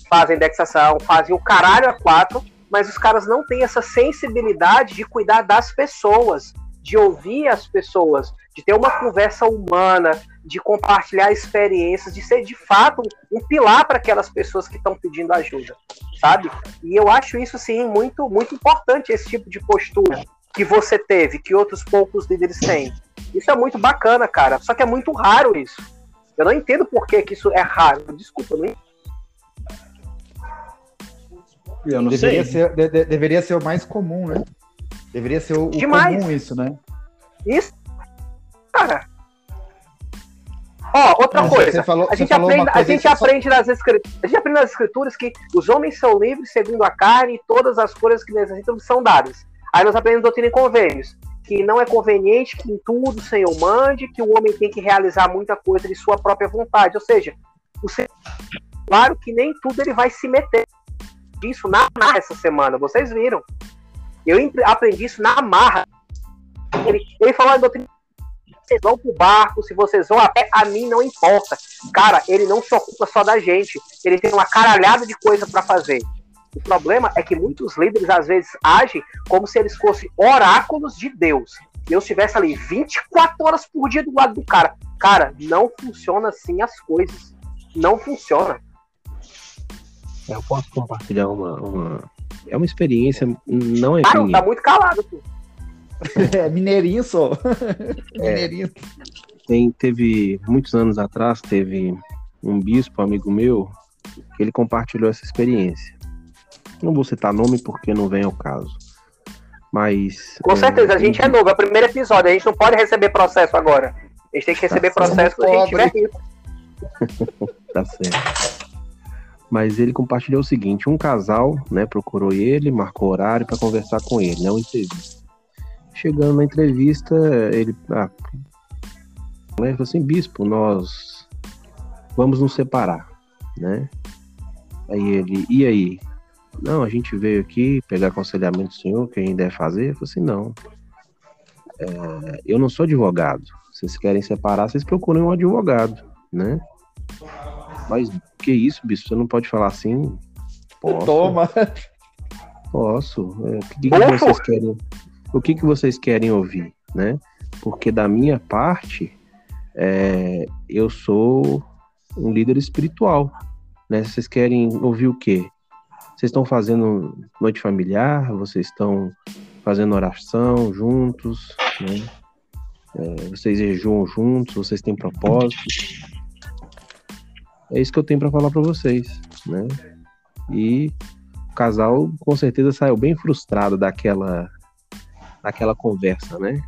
fazem indexação, fazem o caralho a quatro, mas os caras não têm essa sensibilidade de cuidar das pessoas, de ouvir as pessoas, de ter uma conversa humana, de compartilhar experiências, de ser de fato um pilar para aquelas pessoas que estão pedindo ajuda, sabe? E eu acho isso sim muito muito importante esse tipo de postura que você teve, que outros poucos líderes têm. Isso é muito bacana, cara. Só que é muito raro isso. Eu não entendo por que, que isso é raro. Desculpa, não Eu não deveria sei. Ser, de, de, deveria ser o mais comum, né? Deveria ser o, o comum isso, né? Isso, cara. Ó, outra coisa. Falou, a gente, aprende, a gente aprende nas escrituras, a gente aprende nas escrituras que os homens são livres segundo a carne e todas as coisas que necessitam são dadas. Aí nós aprendemos doutrina em convênios, que não é conveniente que em tudo o Senhor mande, que o homem tem que realizar muita coisa de sua própria vontade. Ou seja, o Senhor, claro que nem tudo ele vai se meter isso na marra essa semana, vocês viram. Eu aprendi isso na marra. Ele, ele falou a doutrina vocês vão pro barco, se vocês vão a pé, a mim não importa. Cara, ele não se ocupa só da gente. Ele tem uma caralhada de coisa para fazer. O problema é que muitos líderes às vezes agem como se eles fossem oráculos de Deus. Eu estivesse ali 24 horas por dia do lado do cara. Cara, não funciona assim as coisas. Não funciona. Eu posso compartilhar uma, uma... É uma experiência, não é. Ah, não, tá muito calado, pô. é mineirinho só. É, mineirinho. Tem, teve, muitos anos atrás, teve um bispo, amigo meu, que ele compartilhou essa experiência. Não vou citar nome porque não vem ao caso. Mas. Com é, certeza, a gente é novo. É o primeiro episódio, a gente não pode receber processo agora. A gente tem que receber tá processo quando a gente tiver rico. tá certo. Mas ele compartilhou o seguinte: um casal, né, procurou ele, marcou horário para conversar com ele, né, uma entrevista. Chegando na entrevista, ele, ah, ele falou assim: bispo, nós vamos nos separar, né? Aí ele, e aí? Não, a gente veio aqui pegar aconselhamento do senhor, que deve fazer. Eu falei assim, não. É, eu não sou advogado. Vocês querem separar, vocês procurem um advogado, né? Mas que isso, bispo? Você não pode falar assim? Posso. Toma! Posso. É, o que, que vocês querem? O que, que vocês querem ouvir, né? Porque da minha parte, é, eu sou um líder espiritual, né? Vocês querem ouvir o quê? Vocês estão fazendo noite familiar? Vocês estão fazendo oração juntos? Né? É, vocês jejuam juntos? Vocês têm propósitos? É isso que eu tenho para falar para vocês, né? E o casal com certeza saiu bem frustrado daquela daquela conversa, né?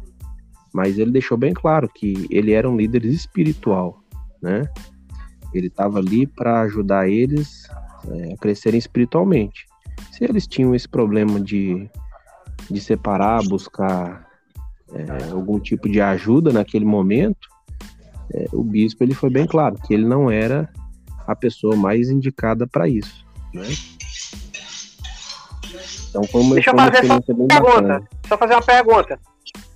Mas ele deixou bem claro que ele era um líder espiritual, né? Ele estava ali para ajudar eles é, crescerem espiritualmente. Se eles tinham esse problema de, de separar, buscar é, algum tipo de ajuda naquele momento, é, o bispo ele foi bem claro que ele não era a pessoa mais indicada para isso. Né? Então, como Deixa eu fazer só uma pergunta. Eu fazer uma pergunta.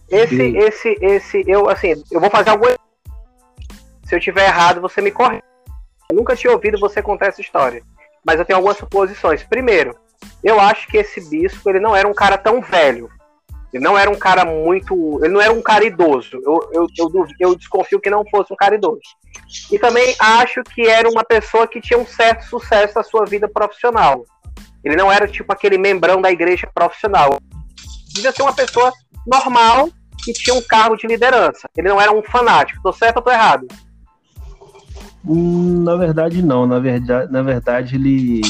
Esse, Sim. esse, esse, eu assim, eu vou fazer algum. Se eu tiver errado, você me corre. Eu nunca tinha ouvido você contar essa história, mas eu tenho algumas suposições. Primeiro, eu acho que esse bispo ele não era um cara tão velho. Ele não era um cara muito. Ele não era um cara idoso. Eu, eu, eu, eu, desconfio que não fosse um cara idoso. E também acho que era uma pessoa que tinha um certo sucesso na sua vida profissional. Ele não era tipo aquele membrão da igreja profissional. Devia ser uma pessoa normal que tinha um cargo de liderança. Ele não era um fanático. Tô certo ou tô errado? Hum, na verdade, não. Na verdade, na verdade ele,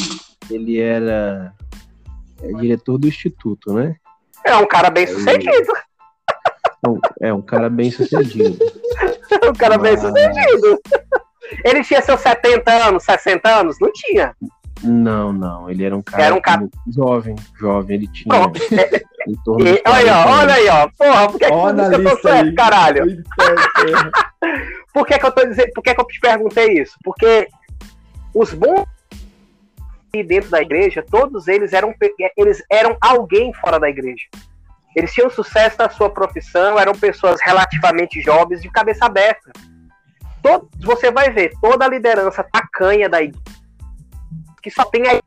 ele era é, diretor do instituto, né? É um cara bem sucedido. É um cara bem sucedido. um cara bem sucedido. Ele tinha seus 70 anos, 60 anos? Não tinha. Não, não. Ele era um cara, era um cara... jovem, jovem. Ele tinha. e, olha aí, ó, olha aí, ó. Porra, por que, olha que eu tô certo, caralho? por que, que eu tô dizendo. Por que, que eu te perguntei isso? Porque os bons dentro da igreja, todos eles eram, eles eram alguém fora da igreja. Eles tinham sucesso na sua profissão, eram pessoas relativamente jovens, de cabeça aberta. Todo, você vai ver toda a liderança tacanha da igreja, que só tem a.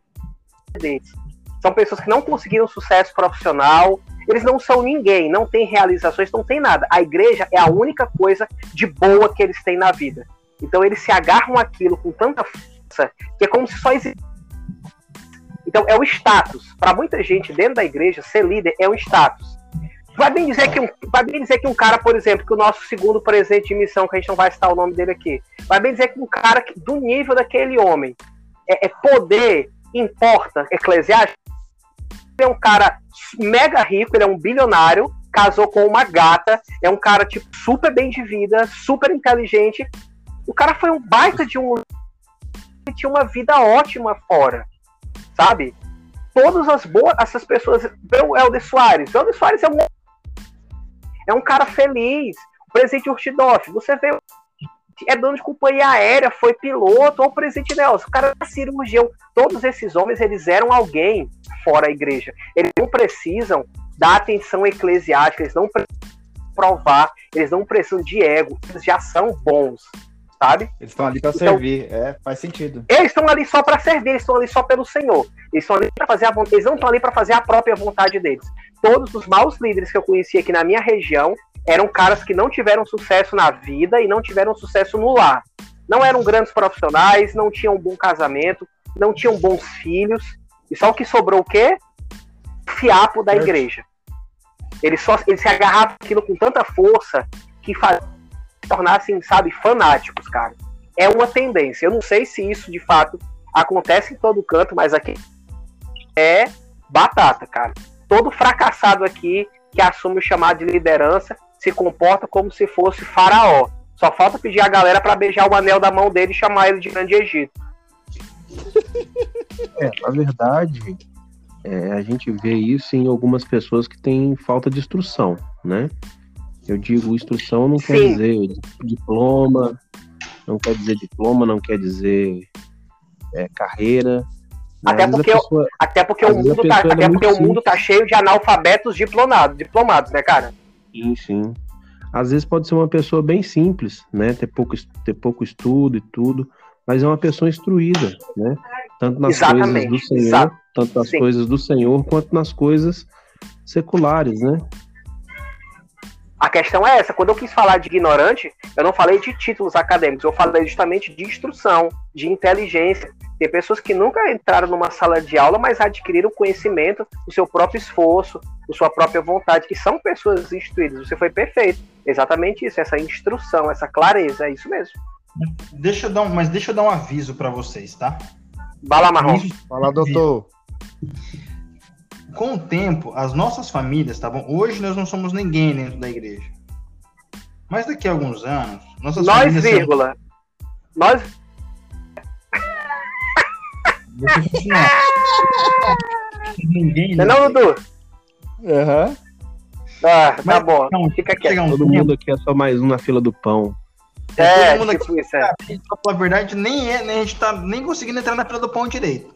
São pessoas que não conseguiram sucesso profissional, eles não são ninguém, não têm realizações, não tem nada. A igreja é a única coisa de boa que eles têm na vida. Então eles se agarram aquilo com tanta força que é como se só existisse então, é o status. Para muita gente dentro da igreja, ser líder é um status. Vai bem dizer que um, vai bem dizer que um cara, por exemplo, que o nosso segundo presente de missão, que a gente não vai citar o nome dele aqui, vai bem dizer que um cara que, do nível daquele homem é, é poder, importa, eclesiástico, é um cara mega rico, ele é um bilionário, casou com uma gata, é um cara tipo super bem de vida, super inteligente. O cara foi um baita de um tinha uma vida ótima fora sabe? Todas as boas, essas pessoas. O Helder Soares. O Helder Soares é um, é um cara feliz. O presidente Urtidoff, você vê. É dono de companhia aérea, foi piloto, ou o presidente Nelson, o cara é cirurgião. Todos esses homens, eles eram alguém fora a igreja. Eles não precisam da atenção eclesiástica, eles não precisam provar, eles não precisam de ego, eles já são bons sabe? Eles estão ali para então, servir, é, faz sentido. Eles estão ali só para servir, eles estão ali só pelo Senhor. Eles estão ali para fazer a vontade, eles não estão ali para fazer a própria vontade deles. Todos os maus líderes que eu conheci aqui na minha região eram caras que não tiveram sucesso na vida e não tiveram sucesso no lar. Não eram grandes profissionais, não tinham um bom casamento, não tinham bons filhos. E só o que sobrou o quê? Fiapo da igreja. Eles, só, eles se agarravam aquilo com tanta força que fazia tornassem, sabe, fanáticos, cara. É uma tendência. Eu não sei se isso de fato acontece em todo canto, mas aqui é batata, cara. Todo fracassado aqui que assume o chamado de liderança se comporta como se fosse faraó. Só falta pedir a galera para beijar o anel da mão dele e chamar ele de Grande Egito. É, na verdade, é, a gente vê isso em algumas pessoas que têm falta de instrução, né? Eu digo instrução não quer Sim. dizer diploma, não quer dizer diploma, não quer dizer é, carreira. Até porque, pessoa, até porque, o mundo, tá, até porque o mundo tá cheio de analfabetos diplomados, diplomados, né, cara? Sim, sim. Às vezes pode ser uma pessoa bem simples, né? Ter pouco, ter pouco estudo e tudo, mas é uma pessoa instruída, né? Tanto nas Exatamente. coisas do Senhor, Exato. tanto nas sim. coisas do Senhor, quanto nas coisas seculares, né? A questão é essa, quando eu quis falar de ignorante, eu não falei de títulos acadêmicos, eu falei justamente de instrução, de inteligência. Tem pessoas que nunca entraram numa sala de aula, mas adquiriram conhecimento, o seu próprio esforço, a sua própria vontade, que são pessoas instruídas. Você foi perfeito. Exatamente isso, essa instrução, essa clareza, é isso mesmo. Deixa eu dar um, mas deixa eu dar um aviso para vocês, tá? Bala Marrom. Fala, doutor com o tempo, as nossas famílias, tá bom? Hoje nós não somos ninguém dentro da igreja. Mas daqui a alguns anos, nossas nós, famílias. Vírgula. Serão... Nós. Ninguém. Não, é não, Dudu? Aham. Uhum. Ah, tá Mas, bom. Não, fica quieto. Um Todo mundo aqui é só mais um na fila do pão. É, todo mundo tipo aqui, isso, é. Pra verdade, nem, é, nem a gente tá nem conseguindo entrar na fila do pão direito.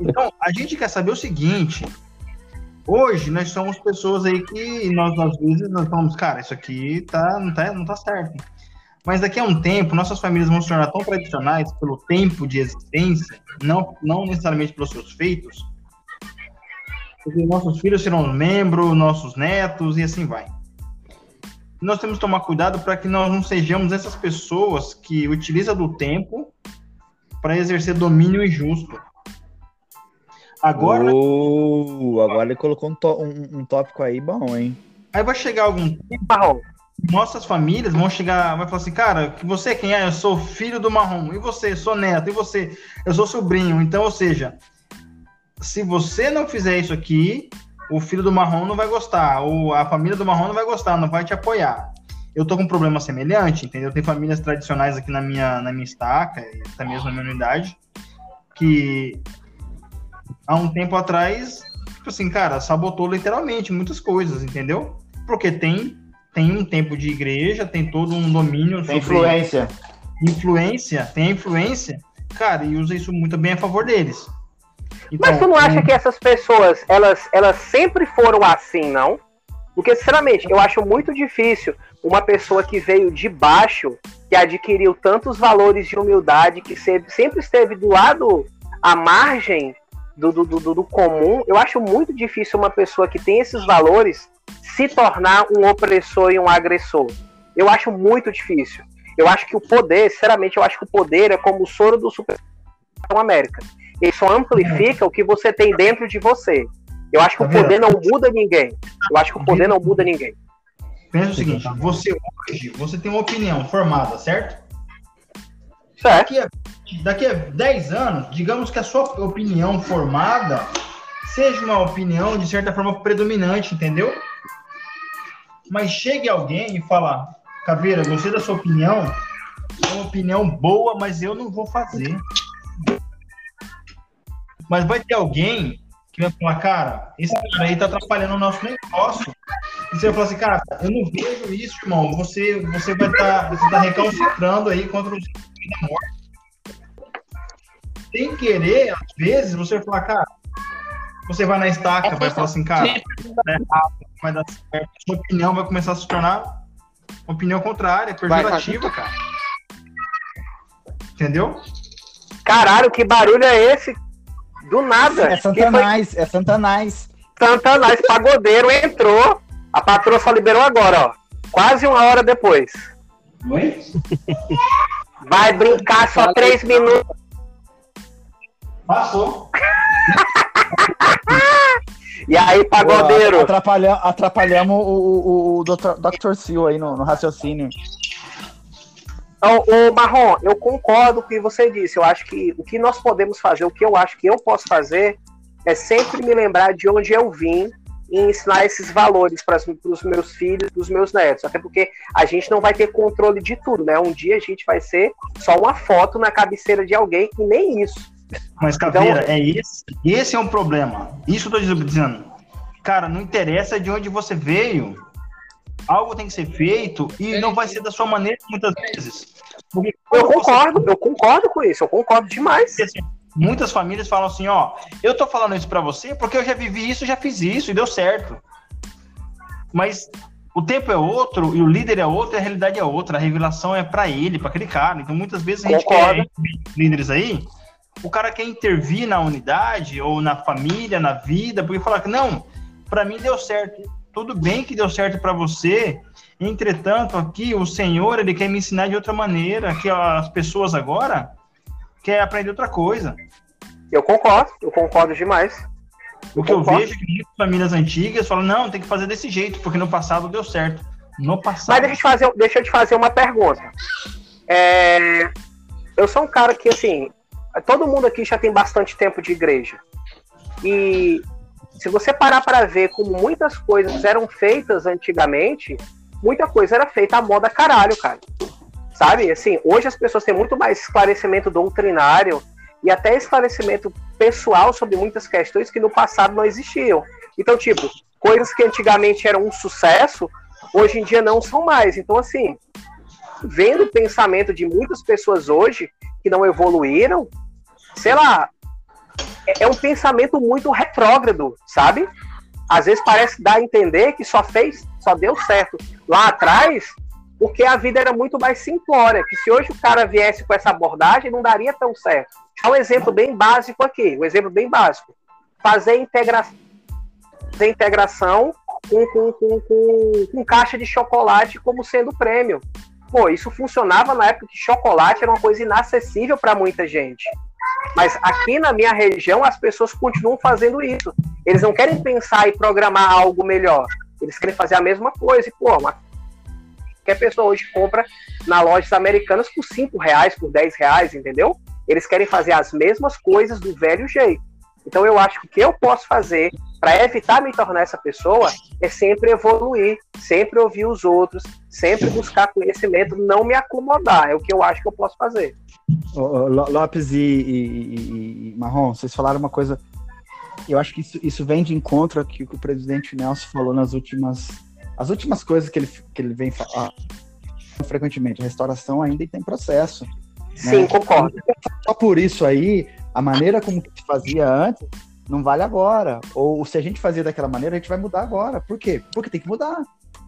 Então, a gente quer saber o seguinte. Hoje, nós somos pessoas aí que nós, às vezes, nós falamos, cara, isso aqui tá, não, tá, não tá certo. Mas daqui a um tempo, nossas famílias vão se tornar tão tradicionais pelo tempo de existência, não, não necessariamente pelos seus feitos, porque nossos filhos serão membros, nossos netos e assim vai. Nós temos que tomar cuidado para que nós não sejamos essas pessoas que utilizam do tempo para exercer domínio injusto. Agora. Oh, agora ele colocou um, um, um, tópico aí bom, hein? Aí vai chegar algum tempo, nossas famílias vão chegar, vai falar assim, cara, que você é quem é? Eu sou filho do marrom. E você? Eu sou neto. E você? Eu sou sobrinho. Então, ou seja, se você não fizer isso aqui, o filho do marrom não vai gostar, ou a família do marrom não vai gostar, não vai te apoiar. Eu tô com um problema semelhante, entendeu? Tem famílias tradicionais aqui na minha, na minha estaca, até mesmo na minha unidade, que há um tempo atrás, tipo assim, cara, sabotou literalmente muitas coisas, entendeu? Porque tem, tem um tempo de igreja, tem todo um domínio. Tem influência. Influência, tem influência, cara, e usa isso muito bem a favor deles. Então, Mas tu não acha que essas pessoas, elas, elas sempre foram assim, não? Porque, sinceramente, eu acho muito difícil uma pessoa que veio de baixo, que adquiriu tantos valores de humildade, que sempre esteve do lado, à margem do, do, do, do comum. Eu acho muito difícil uma pessoa que tem esses valores se tornar um opressor e um agressor. Eu acho muito difícil. Eu acho que o poder, sinceramente, eu acho que o poder é como o soro do Super América. Ele só amplifica o que você tem dentro de você. Eu acho que o tá poder não muda ninguém. Eu acho que o poder não muda ninguém. Pensa o seguinte, você hoje, você tem uma opinião formada, certo? Certo. Daqui a, daqui a 10 anos, digamos que a sua opinião formada seja uma opinião, de certa forma, predominante, entendeu? Mas chegue alguém e fala, Caveira, gostei da sua opinião, é uma opinião boa, mas eu não vou fazer. Mas vai ter alguém que vai falar, cara, esse cara aí tá atrapalhando o nosso negócio. E você vai falar assim, cara, eu não vejo isso, irmão. Você, você vai estar tá, você tá recalcitrando aí contra da morte. Sem querer, às vezes, você vai falar, cara, você vai na estaca, é vai falar assim, cara, é vai dar certo. A sua opinião vai começar a se tornar uma opinião contrária, pejorativa, cara. Entendeu? Caralho, que barulho é esse? Do nada. É Santanás, foi... é Santanás. Santanás, pagodeiro, entrou. A patroa só liberou agora, ó. Quase uma hora depois. Oi? Vai brincar só três minutos. Passou. e aí, pagodeiro? Atrapalhamos, atrapalhamos o, o, o Dr. Dr. Sil aí no, no raciocínio. Então, o Marrom, eu concordo com o que você disse. Eu acho que o que nós podemos fazer, o que eu acho que eu posso fazer, é sempre me lembrar de onde eu vim e ensinar esses valores para os meus filhos, para os meus netos. Até porque a gente não vai ter controle de tudo, né? Um dia a gente vai ser só uma foto na cabeceira de alguém e nem isso. Mas, Caveira, então, é esse, esse é um problema. Isso eu estou dizendo. Cara, não interessa de onde você veio, algo tem que ser feito e não vai ser da sua maneira muitas vezes. Porque eu concordo, você... eu concordo com isso, eu concordo demais. Porque, assim, muitas famílias falam assim, ó, eu tô falando isso para você porque eu já vivi isso, já fiz isso e deu certo. Mas o tempo é outro e o líder é outro e a realidade é outra. A revelação é para ele, para aquele cara. Então muitas vezes a gente Concordo. quer líderes aí, o cara quer intervir na unidade ou na família, na vida, porque fala que não, para mim deu certo tudo bem que deu certo para você, entretanto, aqui o Senhor, ele quer me ensinar de outra maneira, que as pessoas agora querem aprender outra coisa. Eu concordo, eu concordo demais. O que eu, eu vejo é que muitas famílias antigas falam, não, tem que fazer desse jeito, porque no passado deu certo. No passado. Mas deixa eu te fazer, deixa eu te fazer uma pergunta. É, eu sou um cara que, assim, todo mundo aqui já tem bastante tempo de igreja. E se você parar para ver como muitas coisas eram feitas antigamente, muita coisa era feita à moda caralho, cara. Sabe? Assim, hoje as pessoas têm muito mais esclarecimento doutrinário e até esclarecimento pessoal sobre muitas questões que no passado não existiam. Então, tipo, coisas que antigamente eram um sucesso, hoje em dia não são mais. Então, assim, vendo o pensamento de muitas pessoas hoje que não evoluíram, sei lá, é, é um pensamento muito retrógrado, sabe? Às vezes parece dar a entender que só fez, só deu certo lá atrás, porque a vida era muito mais simplória, que se hoje o cara viesse com essa abordagem, não daria tão certo. É um exemplo bem básico aqui, um exemplo bem básico. Fazer integração, fazer integração com, com, com, com, com caixa de chocolate como sendo prêmio. Pô, isso funcionava na época que chocolate era uma coisa inacessível para muita gente. Mas aqui na minha região as pessoas continuam fazendo isso. Eles não querem pensar e programar algo melhor. Eles querem fazer a mesma coisa. E, pô, uma... qualquer pessoa hoje compra na lojas americanas por 5 reais, por 10 reais, entendeu? Eles querem fazer as mesmas coisas do velho jeito. Então eu acho que o que eu posso fazer para evitar me tornar essa pessoa é sempre evoluir, sempre ouvir os outros, sempre buscar conhecimento, não me acomodar. É o que eu acho que eu posso fazer. Lopes e, e, e, Marrom, vocês falaram uma coisa. Eu acho que isso, isso vem de encontro ao que o presidente Nelson falou nas últimas. As últimas coisas que ele, que ele vem falar frequentemente. A restauração ainda tem processo. Né? Sim, né? concordo. Só por isso aí, a maneira como se fazia antes não vale agora. Ou se a gente fazia daquela maneira, a gente vai mudar agora. Por quê? Porque tem que mudar.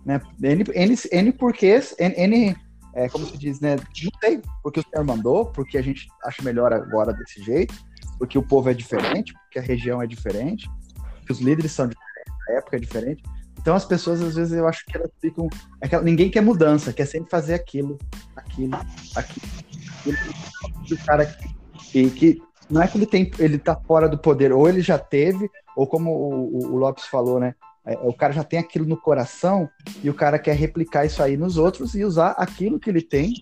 Né? N, N, N porquês, N, N é, como se diz, né? Não sei, porque o senhor mandou, porque a gente acha melhor agora desse jeito, porque o povo é diferente, porque a região é diferente, porque os líderes são diferentes, a época é diferente. Então as pessoas, às vezes, eu acho que elas ficam. Aquela, ninguém quer mudança, quer sempre fazer aquilo, aquilo, aquilo. aquilo. O cara que, que não é que ele tem, ele tá fora do poder, ou ele já teve, ou como o, o, Lopes falou, né? É, o cara já tem aquilo no coração e o cara quer replicar isso aí nos outros e usar aquilo que ele tem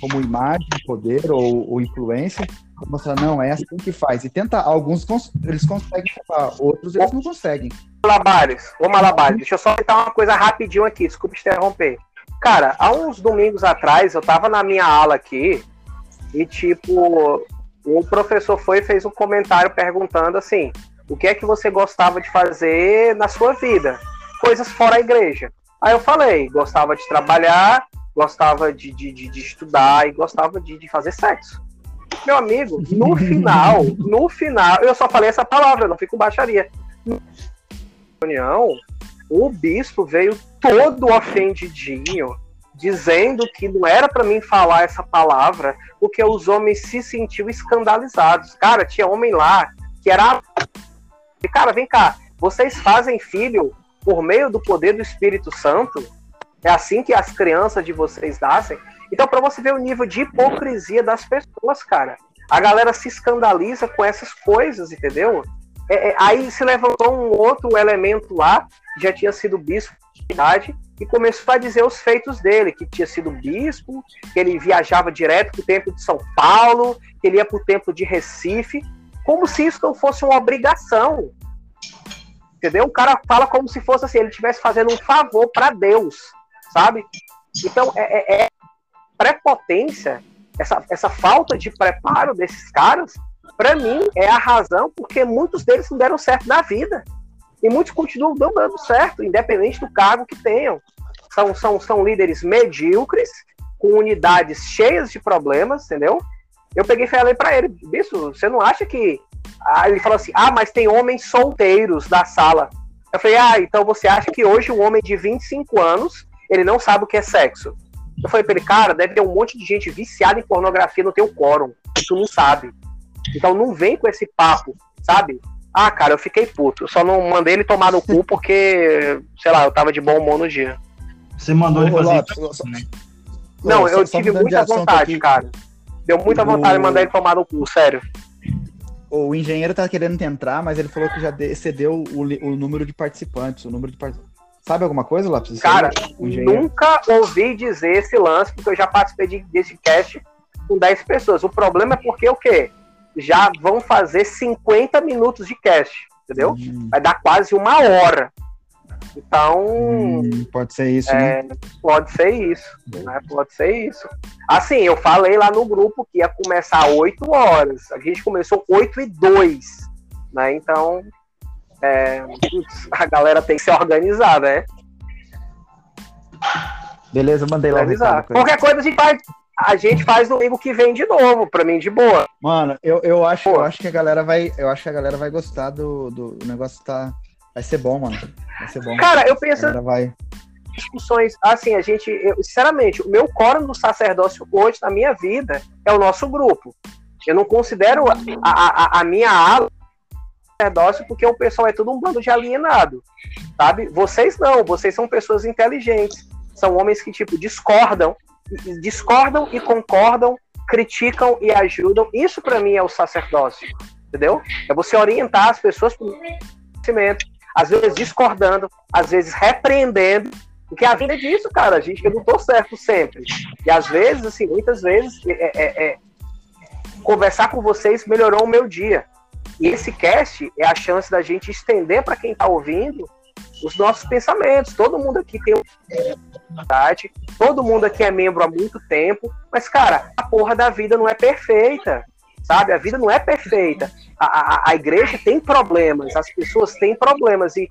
como imagem, poder ou, ou influência mostrar, não, é assim que faz. E tenta, alguns cons eles conseguem outros eles não conseguem. Malabares, ô Malabares, deixa eu só citar uma coisa rapidinho aqui, desculpa interromper. Cara, há uns domingos atrás eu tava na minha aula aqui e tipo, o professor foi e fez um comentário perguntando assim: o que é que você gostava de fazer na sua vida? Coisas fora a igreja. Aí eu falei: gostava de trabalhar, gostava de, de, de, de estudar e gostava de, de fazer sexo. Meu amigo, no final, no final, eu só falei essa palavra, não fico baixaria. Na reunião, o bispo veio todo ofendidinho dizendo que não era para mim falar essa palavra, porque os homens se sentiam escandalizados. Cara, tinha homem lá que era. Cara, vem cá, vocês fazem filho por meio do poder do Espírito Santo? É assim que as crianças de vocês nascem? Então, para você ver o nível de hipocrisia das pessoas, cara. A galera se escandaliza com essas coisas, entendeu? É, é, aí se levantou um outro elemento lá, já tinha sido bispo de idade, e começou a dizer os feitos dele, que tinha sido bispo, que ele viajava direto para o templo de São Paulo, que ele ia para o templo de Recife, como se isso não fosse uma obrigação. Entendeu? O cara fala como se fosse assim, ele estivesse fazendo um favor para Deus, sabe? Então, é, é, é, prepotência, essa, essa falta de preparo desses caras, para mim, é a razão porque muitos deles não deram certo na vida. E muitos continuam dando certo, independente do cargo que tenham. São, são, são líderes medíocres, com unidades cheias de problemas, entendeu? Eu peguei e falei para ele, bicho, você não acha que. Ah, ele falou assim: ah, mas tem homens solteiros da sala. Eu falei, ah, então você acha que hoje um homem de 25 anos, ele não sabe o que é sexo? Eu falei pra ele, cara, deve ter um monte de gente viciada em pornografia no teu quórum, tu não sabe. Então não vem com esse papo, sabe? Ah, cara, eu fiquei puto. Eu só não mandei ele tomar no cu porque, sei lá, eu tava de bom humor no dia. Você mandou ele fazer isso? Né? Não, eu tive muita vontade, cara. Deu muita vontade de mandar ele tomar no cu, sério. O engenheiro tá querendo entrar, mas ele falou que já excedeu o, o número de participantes. O número de participantes. Sabe alguma coisa, Lápis? Cara, nunca ouvi dizer esse lance, porque eu já participei de, desse cast com 10 pessoas. O problema é porque o quê? já vão fazer 50 minutos de cast, entendeu? Uhum. Vai dar quase uma hora. Então. Hum, pode ser isso, é, né? Pode ser isso. Né? Pode ser isso. Assim, eu falei lá no grupo que ia começar 8 horas. A gente começou 8 e 2. Né? Então. É, a galera tem que se organizar, né? Beleza, mandei lá. Organizar. Qualquer coisa a gente faz. A gente faz domingo que vem de novo, pra mim, de boa. Mano, eu, eu, acho, eu acho que a galera vai. Eu acho que a galera vai gostar do, do o negócio tá. Vai ser bom, mano. Vai ser bom. Cara, eu penso. Vai... Discussões, assim, a gente, eu, sinceramente, o meu coro no sacerdócio hoje, na minha vida, é o nosso grupo. Eu não considero a, a, a minha ala sacerdócio porque o pessoal é tudo um bando de alienado, sabe? Vocês não, vocês são pessoas inteligentes, são homens que, tipo, discordam, discordam e concordam, criticam e ajudam. Isso para mim é o sacerdócio, entendeu? É você orientar as pessoas para o conhecimento, às vezes discordando, às vezes repreendendo, porque a vida é disso, cara. A gente, eu não tô certo sempre. E às vezes, assim, muitas vezes, é, é, é, conversar com vocês melhorou o meu dia. E esse cast é a chance da gente estender para quem está ouvindo os nossos pensamentos. Todo mundo aqui tem verdade, todo mundo aqui é membro há muito tempo, mas, cara, a porra da vida não é perfeita, sabe? A vida não é perfeita. A, a, a igreja tem problemas, as pessoas têm problemas, e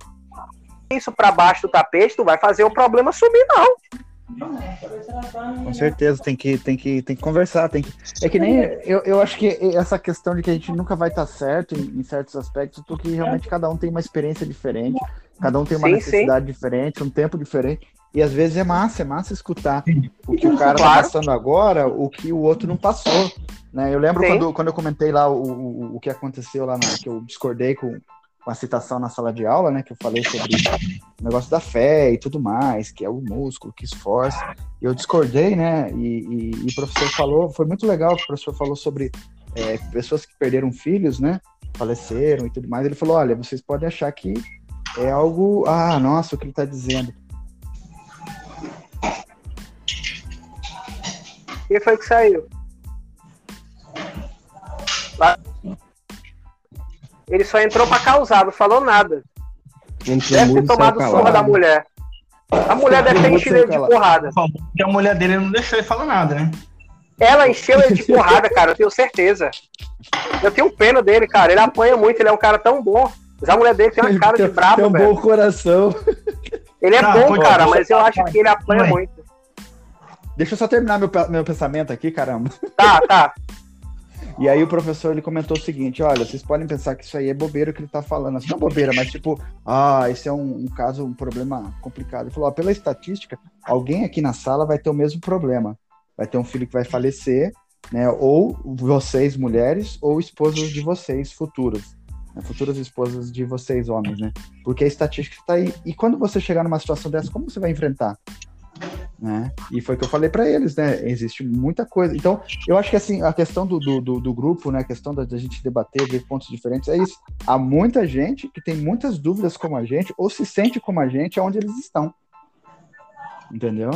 isso para baixo do tapete, tu vai fazer o problema sumir, não. Com certeza, tem que, tem que, tem que conversar. Tem que... É que nem. Eu, eu acho que essa questão de que a gente nunca vai estar certo em, em certos aspectos, porque realmente cada um tem uma experiência diferente, cada um tem uma sim, necessidade sim. diferente, um tempo diferente. E às vezes é massa, é massa escutar o que o cara tá claro. tá passando agora, o que o outro não passou. Né? Eu lembro quando, quando eu comentei lá o, o, o que aconteceu lá, na, que eu discordei com, com a citação na sala de aula, né, que eu falei sobre o negócio da fé e tudo mais, que é o músculo que esforça. Eu discordei, né, e, e, e o professor falou, foi muito legal que o professor falou sobre é, pessoas que perderam filhos, né, faleceram e tudo mais. Ele falou, olha, vocês podem achar que é algo, ah, nossa, o que ele está dizendo. Quem foi que saiu? Ele só entrou pra causar, não falou nada. deve ter tomado surra da mulher. A mulher deve ter enchido ele de porrada. Porque a mulher dele não deixou ele falar nada, né? Ela encheu ele de porrada, cara, eu tenho certeza. Eu tenho pena dele, cara. Ele apanha muito, ele é um cara tão bom. Mas a mulher dele tem uma cara de brabo, velho. Tem um bom coração. Ele é tá, bom, cara, mas eu acho que ele apanha muito. Deixa eu só terminar meu, meu pensamento aqui, caramba. Tá, tá. E aí o professor ele comentou o seguinte: olha, vocês podem pensar que isso aí é bobeira que ele tá falando. Assim, não bobeira, mas tipo, ah, esse é um, um caso, um problema complicado. Ele falou: ó, pela estatística, alguém aqui na sala vai ter o mesmo problema. Vai ter um filho que vai falecer, né? Ou vocês, mulheres, ou esposas de vocês futuras. Né, futuras esposas de vocês, homens, né? Porque a estatística está aí. E quando você chegar numa situação dessa, como você vai enfrentar? Né? E foi o que eu falei para eles, né? Existe muita coisa. Então, eu acho que assim, a questão do, do, do grupo, né? A questão da, da, gente debater, ver pontos diferentes, é isso. Há muita gente que tem muitas dúvidas como a gente, ou se sente como a gente, aonde eles estão. Entendeu?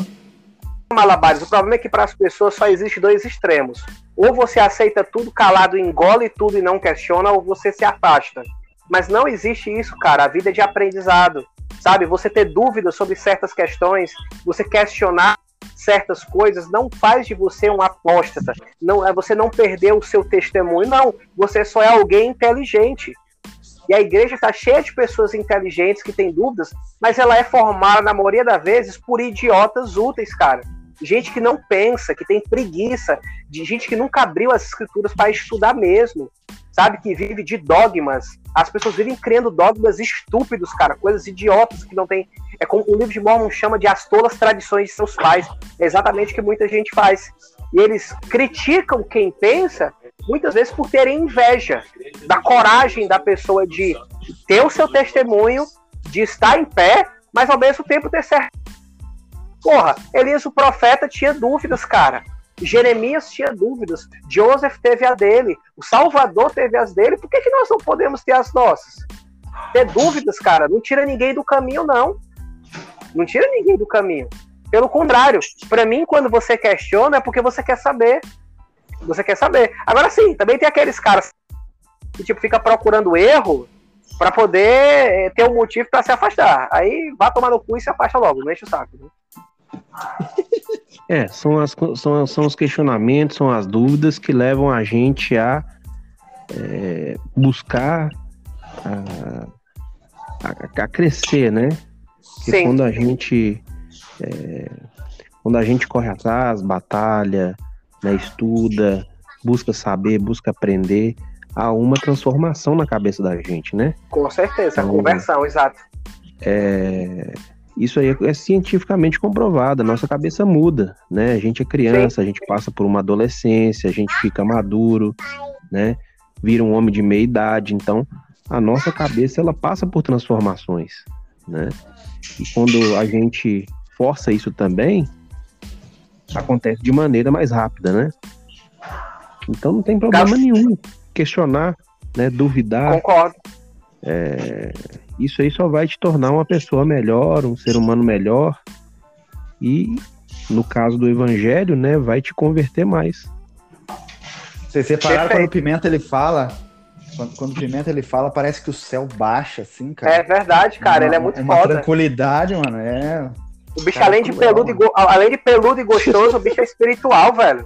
Malabares, o problema é que para as pessoas só existe dois extremos. Ou você aceita tudo calado, engole tudo e não questiona, ou você se afasta. Mas não existe isso, cara. A vida é de aprendizado sabe? Você ter dúvidas sobre certas questões, você questionar certas coisas não faz de você um apóstata. Não é você não perder o seu testemunho, não. Você só é alguém inteligente. E a igreja está cheia de pessoas inteligentes que têm dúvidas, mas ela é formada, na maioria das vezes, por idiotas úteis, cara. Gente que não pensa, que tem preguiça, de gente que nunca abriu as escrituras para estudar mesmo sabe? Que vive de dogmas. As pessoas vivem criando dogmas estúpidos, cara, coisas idiotas que não tem. É como o livro de Mormon chama de as tolas tradições de seus pais. É exatamente o que muita gente faz. E eles criticam quem pensa, muitas vezes por terem inveja da coragem da pessoa de ter o seu testemunho, de estar em pé, mas ao mesmo tempo ter certo. Porra, Elias o profeta tinha dúvidas, cara. Jeremias tinha dúvidas, Joseph teve a dele, o Salvador teve as dele, por que, que nós não podemos ter as nossas? Ter dúvidas, cara, não tira ninguém do caminho, não. Não tira ninguém do caminho. Pelo contrário, para mim, quando você questiona, é porque você quer saber. Você quer saber. Agora sim, também tem aqueles caras que tipo, fica procurando erro para poder eh, ter um motivo para se afastar. Aí vá tomar no cu e se afasta logo, não enche o saco. Né? É, são, as, são, são os questionamentos, são as dúvidas que levam a gente a é, buscar a, a, a, crescer, né? Porque Sim. quando a gente é, quando a gente corre atrás, batalha, né, estuda, busca saber, busca aprender, há uma transformação na cabeça da gente, né? Com certeza, então, a conversão, exato. É, isso aí é cientificamente comprovado, a nossa cabeça muda, né? A gente é criança, a gente passa por uma adolescência, a gente fica maduro, né? Vira um homem de meia idade, então a nossa cabeça ela passa por transformações, né? E quando a gente força isso também, acontece de maneira mais rápida, né? Então não tem problema nenhum questionar, né? Duvidar. Concordo. É, isso aí só vai te tornar uma pessoa melhor, um ser humano melhor. E no caso do evangelho, né, vai te converter mais. Vocês separaram quando o Pimenta ele fala, quando, quando, o Pimenta ele fala, parece que o céu baixa, assim, cara. É verdade, cara, uma, ele é muito uma foda. tranquilidade, mano, é... O bicho, além de, peludo e go... além de peludo e gostoso, o bicho é espiritual, velho.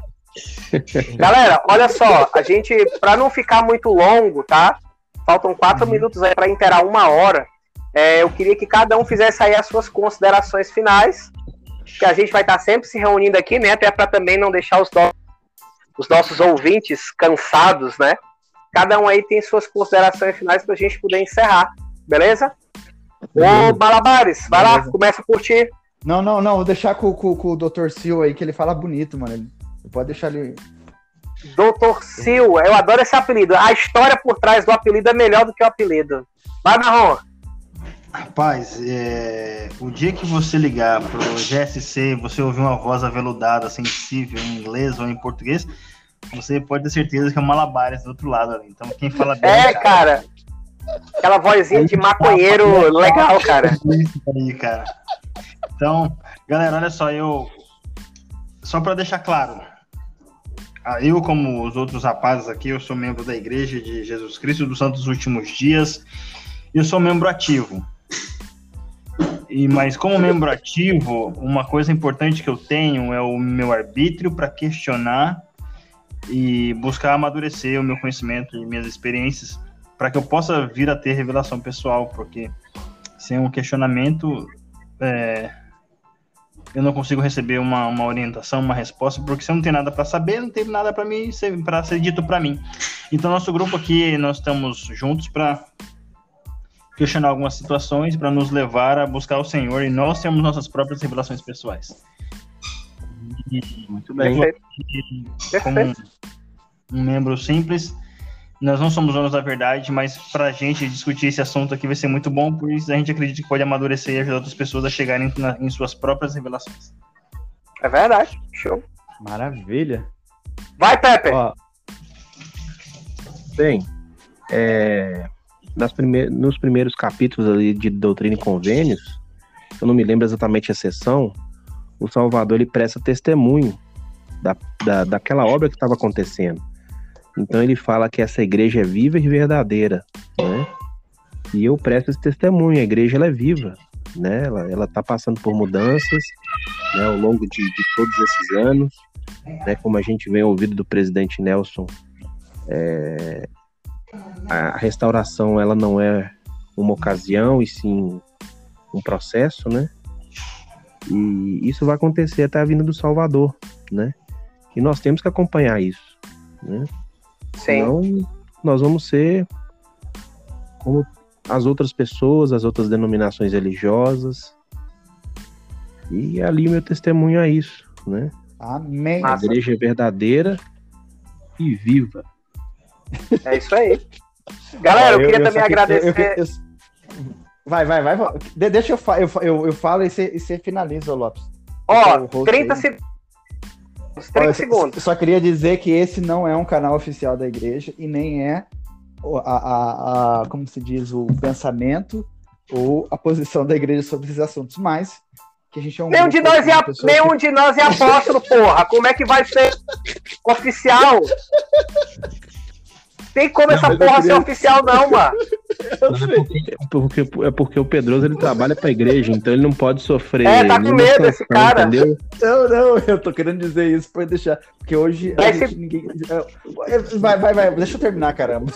Galera, olha só, a gente, pra não ficar muito longo, tá? Faltam quatro uhum. minutos aí para interar uma hora. É, eu queria que cada um fizesse aí as suas considerações finais, que a gente vai estar sempre se reunindo aqui, né? Até para também não deixar os, no... os nossos ouvintes cansados, né? Cada um aí tem suas considerações finais para a gente poder encerrar, beleza? Ô, Balabares, vai beleza. lá, começa por ti. Não, não, não, vou deixar com, com, com o Dr. Sil aí, que ele fala bonito, mano. Ele, pode deixar ele Doutor Sil, eu adoro esse apelido. A história por trás do apelido é melhor do que o apelido. Vai, Marrom. Rapaz, é... o dia que você ligar pro GSC você ouvir uma voz aveludada, sensível, em inglês ou em português, você pode ter certeza que é o Malabares do outro lado ali. Então, quem fala bem. É, cara. Aquela vozinha de maconheiro legal, cara. Isso aí, cara. Então, galera, olha só, eu. Só para deixar claro, eu, como os outros rapazes aqui, eu sou membro da Igreja de Jesus Cristo dos Santos Últimos Dias. Eu sou membro ativo. E mas como membro ativo, uma coisa importante que eu tenho é o meu arbítrio para questionar e buscar amadurecer o meu conhecimento e minhas experiências para que eu possa vir a ter revelação pessoal, porque sem um questionamento é, eu não consigo receber uma, uma orientação, uma resposta, porque eu não tenho nada para saber, não tem nada para mim para ser dito para mim. Então nosso grupo aqui nós estamos juntos para questionar algumas situações, para nos levar a buscar o Senhor e nós temos nossas próprias revelações pessoais. Muito bem. Como um membro simples, nós não somos donos da verdade, mas para a gente discutir esse assunto aqui vai ser muito bom, pois a gente acredita que pode amadurecer e ajudar outras pessoas a chegarem na, em suas próprias revelações. É verdade. Show. Maravilha. Vai, Pepe! Ó, bem, é, nas prime nos primeiros capítulos ali de Doutrina e Convênios, eu não me lembro exatamente a sessão, o Salvador ele presta testemunho da, da, daquela obra que estava acontecendo. Então ele fala que essa igreja é viva e verdadeira, né? E eu presto esse testemunho, a igreja ela é viva, né? Ela, ela tá passando por mudanças, né, ao longo de, de todos esses anos, né? Como a gente vem ouvido do presidente Nelson, é, a restauração ela não é uma ocasião e sim um processo, né? E isso vai acontecer até a vinda do Salvador, né? E nós temos que acompanhar isso, né? Senão, nós vamos ser como as outras pessoas, as outras denominações religiosas. E ali o meu testemunho é isso, né? Amém. A igreja é verdadeira e viva. É isso aí. Galera, eu, eu queria eu, também agradecer. Eu, vai, vai, vai. Deixa eu, eu, eu, eu falo e você, e você finaliza, Lopes. Ó, 30 segundos 30 segundos. Só queria dizer que esse não é um canal oficial da igreja e nem é a, a, a, como se diz, o pensamento ou a posição da igreja sobre esses assuntos, mas que a gente é um nenhum de nós é nenhum que... de nós é apóstolo, porra. Como é que vai ser oficial? Tem como não, essa porra queria... ser oficial, não, mano. É porque, é porque o Pedroso ele trabalha pra igreja, então ele não pode sofrer. É, tá com medo esse cara. Entendeu? Não, não, eu tô querendo dizer isso pra deixar. Porque hoje vai, gente, ninguém. É, vai, vai, vai, deixa eu terminar, caramba.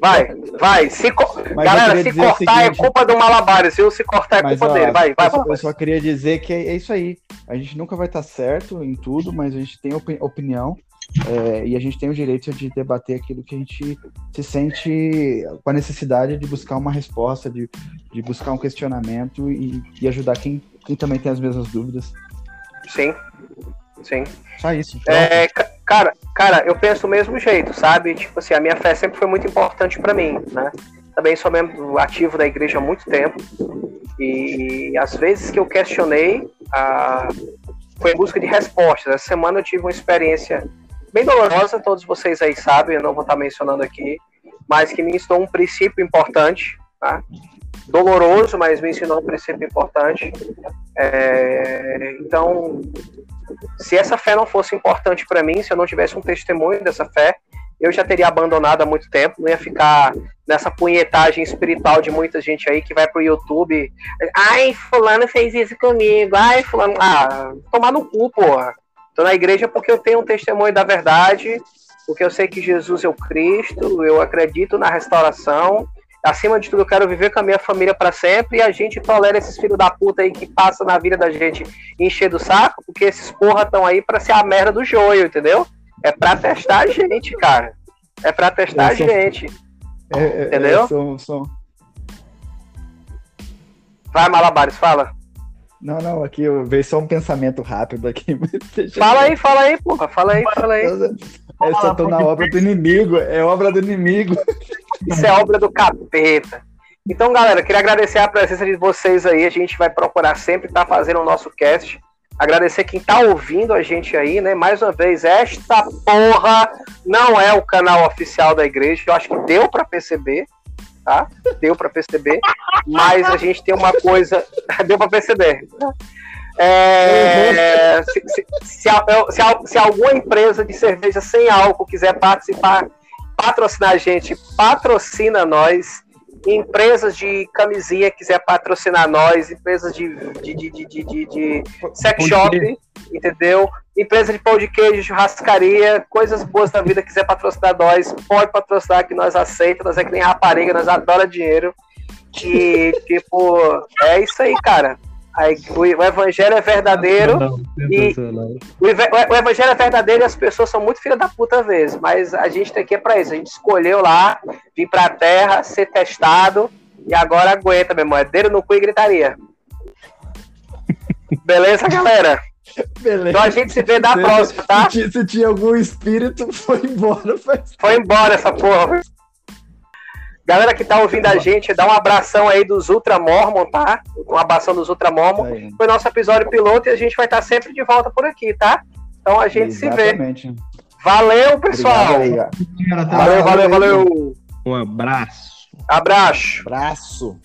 Vai, vai. Se co... Galera, se cortar é seguinte... é culpa do Malabares, viu? Se cortar é culpa ó, dele. Vai, vai, eu, vai. Eu só queria dizer que é, é isso aí. A gente nunca vai estar certo em tudo, mas a gente tem opinião. É, e a gente tem o direito de debater aquilo que a gente se sente com a necessidade de buscar uma resposta, de, de buscar um questionamento e, e ajudar quem, quem também tem as mesmas dúvidas. Sim, sim. Só isso. É, cara, cara, eu penso do mesmo jeito, sabe? Tipo assim, a minha fé sempre foi muito importante para mim, né? Também sou membro ativo da igreja há muito tempo e às vezes que eu questionei, a... foi em busca de respostas. Essa semana eu tive uma experiência bem dolorosa, todos vocês aí sabem, eu não vou estar mencionando aqui, mas que me ensinou um princípio importante, tá? Doloroso, mas me ensinou um princípio importante. É, então, se essa fé não fosse importante para mim, se eu não tivesse um testemunho dessa fé, eu já teria abandonado há muito tempo, não ia ficar nessa punhetagem espiritual de muita gente aí que vai pro YouTube. Ai, fulano fez isso comigo. Ai, fulano. Ah, tomar no cu, porra. Estou na igreja porque eu tenho um testemunho da verdade, porque eu sei que Jesus é o Cristo, eu acredito na restauração. Acima de tudo, eu quero viver com a minha família para sempre e a gente tolera esses filhos da puta aí que passam na vida da gente encher do saco, porque esses porra estão aí para ser a merda do joio, entendeu? É para testar a gente, cara. É para testar a gente. É, é, entendeu? Sou, sou... Vai, Malabares, fala. Não, não, aqui eu vejo só um pensamento rápido aqui. Fala aí, fala aí, porra. Fala aí, fala aí. Eu só tô na obra do inimigo, é obra do inimigo. Isso é obra do capeta. Então, galera, queria agradecer a presença de vocês aí. A gente vai procurar sempre estar tá fazendo o nosso cast. Agradecer quem tá ouvindo a gente aí, né? Mais uma vez, esta porra não é o canal oficial da igreja. Eu acho que deu para perceber tá? Deu para perceber, mas a gente tem uma coisa, deu para perceber. É, se, se, se, se, alguma empresa de cerveja sem álcool quiser participar, patrocinar a gente, patrocina nós. Empresas de camisinha quiser patrocinar nós, empresas de, de, de, de, de, de sex shop, entendeu? Empresa de pão de queijo, churrascaria, coisas boas da vida, quiser patrocinar nós, pode patrocinar que nós aceitamos, nós é que nem rapariga, nós adora dinheiro. E, tipo, é isso aí, cara. Aí, o, evangelho é verdadeiro. Não, e o, o, evangelho é verdadeiro e as pessoas são muito filha da puta às vezes. Mas a gente tem aqui é pra isso. A gente escolheu lá, vir pra terra, ser testado. E agora aguenta, meu irmão. É dedo no cu e gritaria. Beleza, galera? Beleza. Então a gente se vê na se, próxima, tá? Se, se, tinha algum espírito, foi embora. Foi embora essa porra. Galera que tá ouvindo a gente, dá um abração aí dos Ultra Mormon, tá? Um abração dos Ultra Mormon. Aí. Foi nosso episódio piloto e a gente vai estar tá sempre de volta por aqui, tá? Então a gente Exatamente. se vê. Valeu, pessoal. Obrigado, valeu, valeu, valeu. Um abraço. Abraço. Abraço.